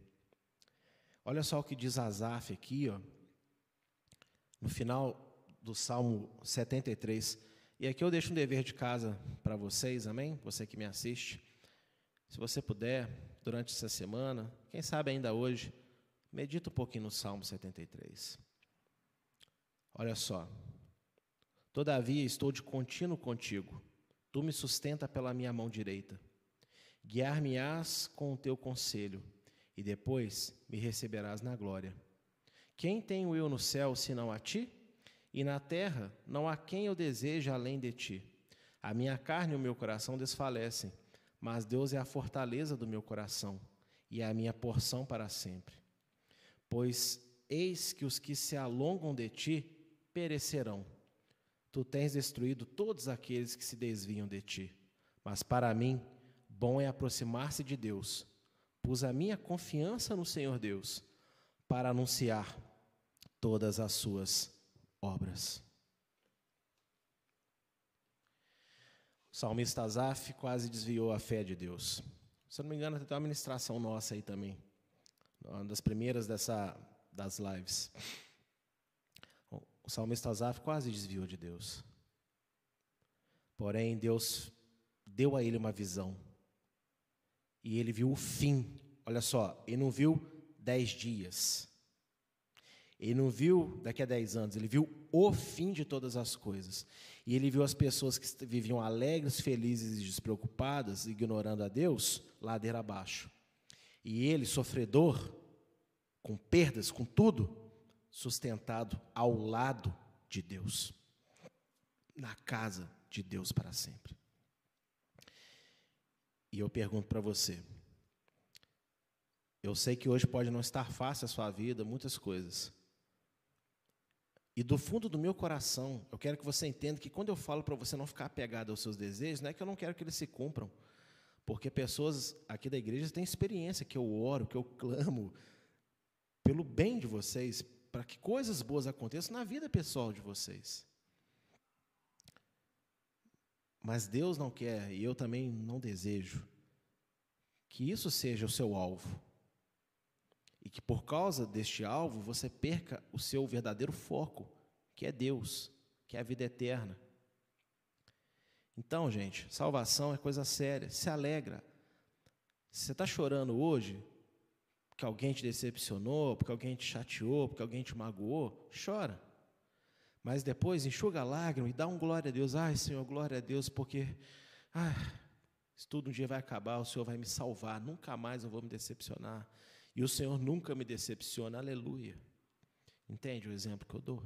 Olha só o que diz Azaf aqui, ó. No final do Salmo 73. E aqui eu deixo um dever de casa para vocês, amém? Você que me assiste. Se você puder, durante essa semana, quem sabe ainda hoje, medita um pouquinho no Salmo 73. Olha só. Todavia estou de contínuo contigo. Tu me sustenta pela minha mão direita. Guiar-me-ás com o teu conselho, e depois me receberás na glória. Quem tenho eu no céu senão a ti? E na terra não há quem eu deseje além de ti. A minha carne e o meu coração desfalecem, mas Deus é a fortaleza do meu coração e é a minha porção para sempre. Pois eis que os que se alongam de ti perecerão. Tu tens destruído todos aqueles que se desviam de ti. Mas para mim, bom é aproximar-se de Deus. Pus a minha confiança no Senhor Deus para anunciar todas as suas obras. O salmista Azaf quase desviou a fé de Deus. Se eu não me engano, tem uma ministração nossa aí também, uma das primeiras dessa, das lives. O salmista Azaf quase desviou de Deus. Porém, Deus deu a ele uma visão. E ele viu o fim. Olha só, ele não viu dez dias. Ele não viu daqui a 10 anos, ele viu o fim de todas as coisas. E ele viu as pessoas que viviam alegres, felizes e despreocupadas, ignorando a Deus, ladeira abaixo. E ele, sofredor, com perdas, com tudo, sustentado ao lado de Deus, na casa de Deus para sempre. E eu pergunto para você, eu sei que hoje pode não estar fácil a sua vida, muitas coisas. E do fundo do meu coração, eu quero que você entenda que quando eu falo para você não ficar apegado aos seus desejos, não é que eu não quero que eles se cumpram. Porque pessoas aqui da igreja têm experiência que eu oro, que eu clamo pelo bem de vocês, para que coisas boas aconteçam na vida pessoal de vocês. Mas Deus não quer, e eu também não desejo, que isso seja o seu alvo. E que por causa deste alvo você perca o seu verdadeiro foco, que é Deus, que é a vida eterna. Então, gente, salvação é coisa séria. Se alegra. Se você está chorando hoje, porque alguém te decepcionou, porque alguém te chateou, porque alguém te magoou, chora. Mas depois enxuga a lágrima e dá um glória a Deus. Ai, Senhor, glória a Deus, porque isso tudo um dia vai acabar, o Senhor vai me salvar, nunca mais eu vou me decepcionar. E o Senhor nunca me decepciona, aleluia. Entende o exemplo que eu dou?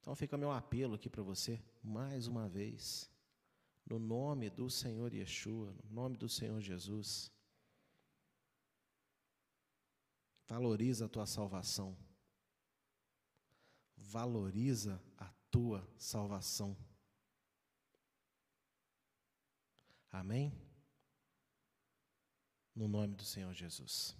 Então fica meu apelo aqui para você, mais uma vez, no nome do Senhor Yeshua, no nome do Senhor Jesus. Valoriza a tua salvação. Valoriza a tua salvação. Amém? No nome do Senhor Jesus.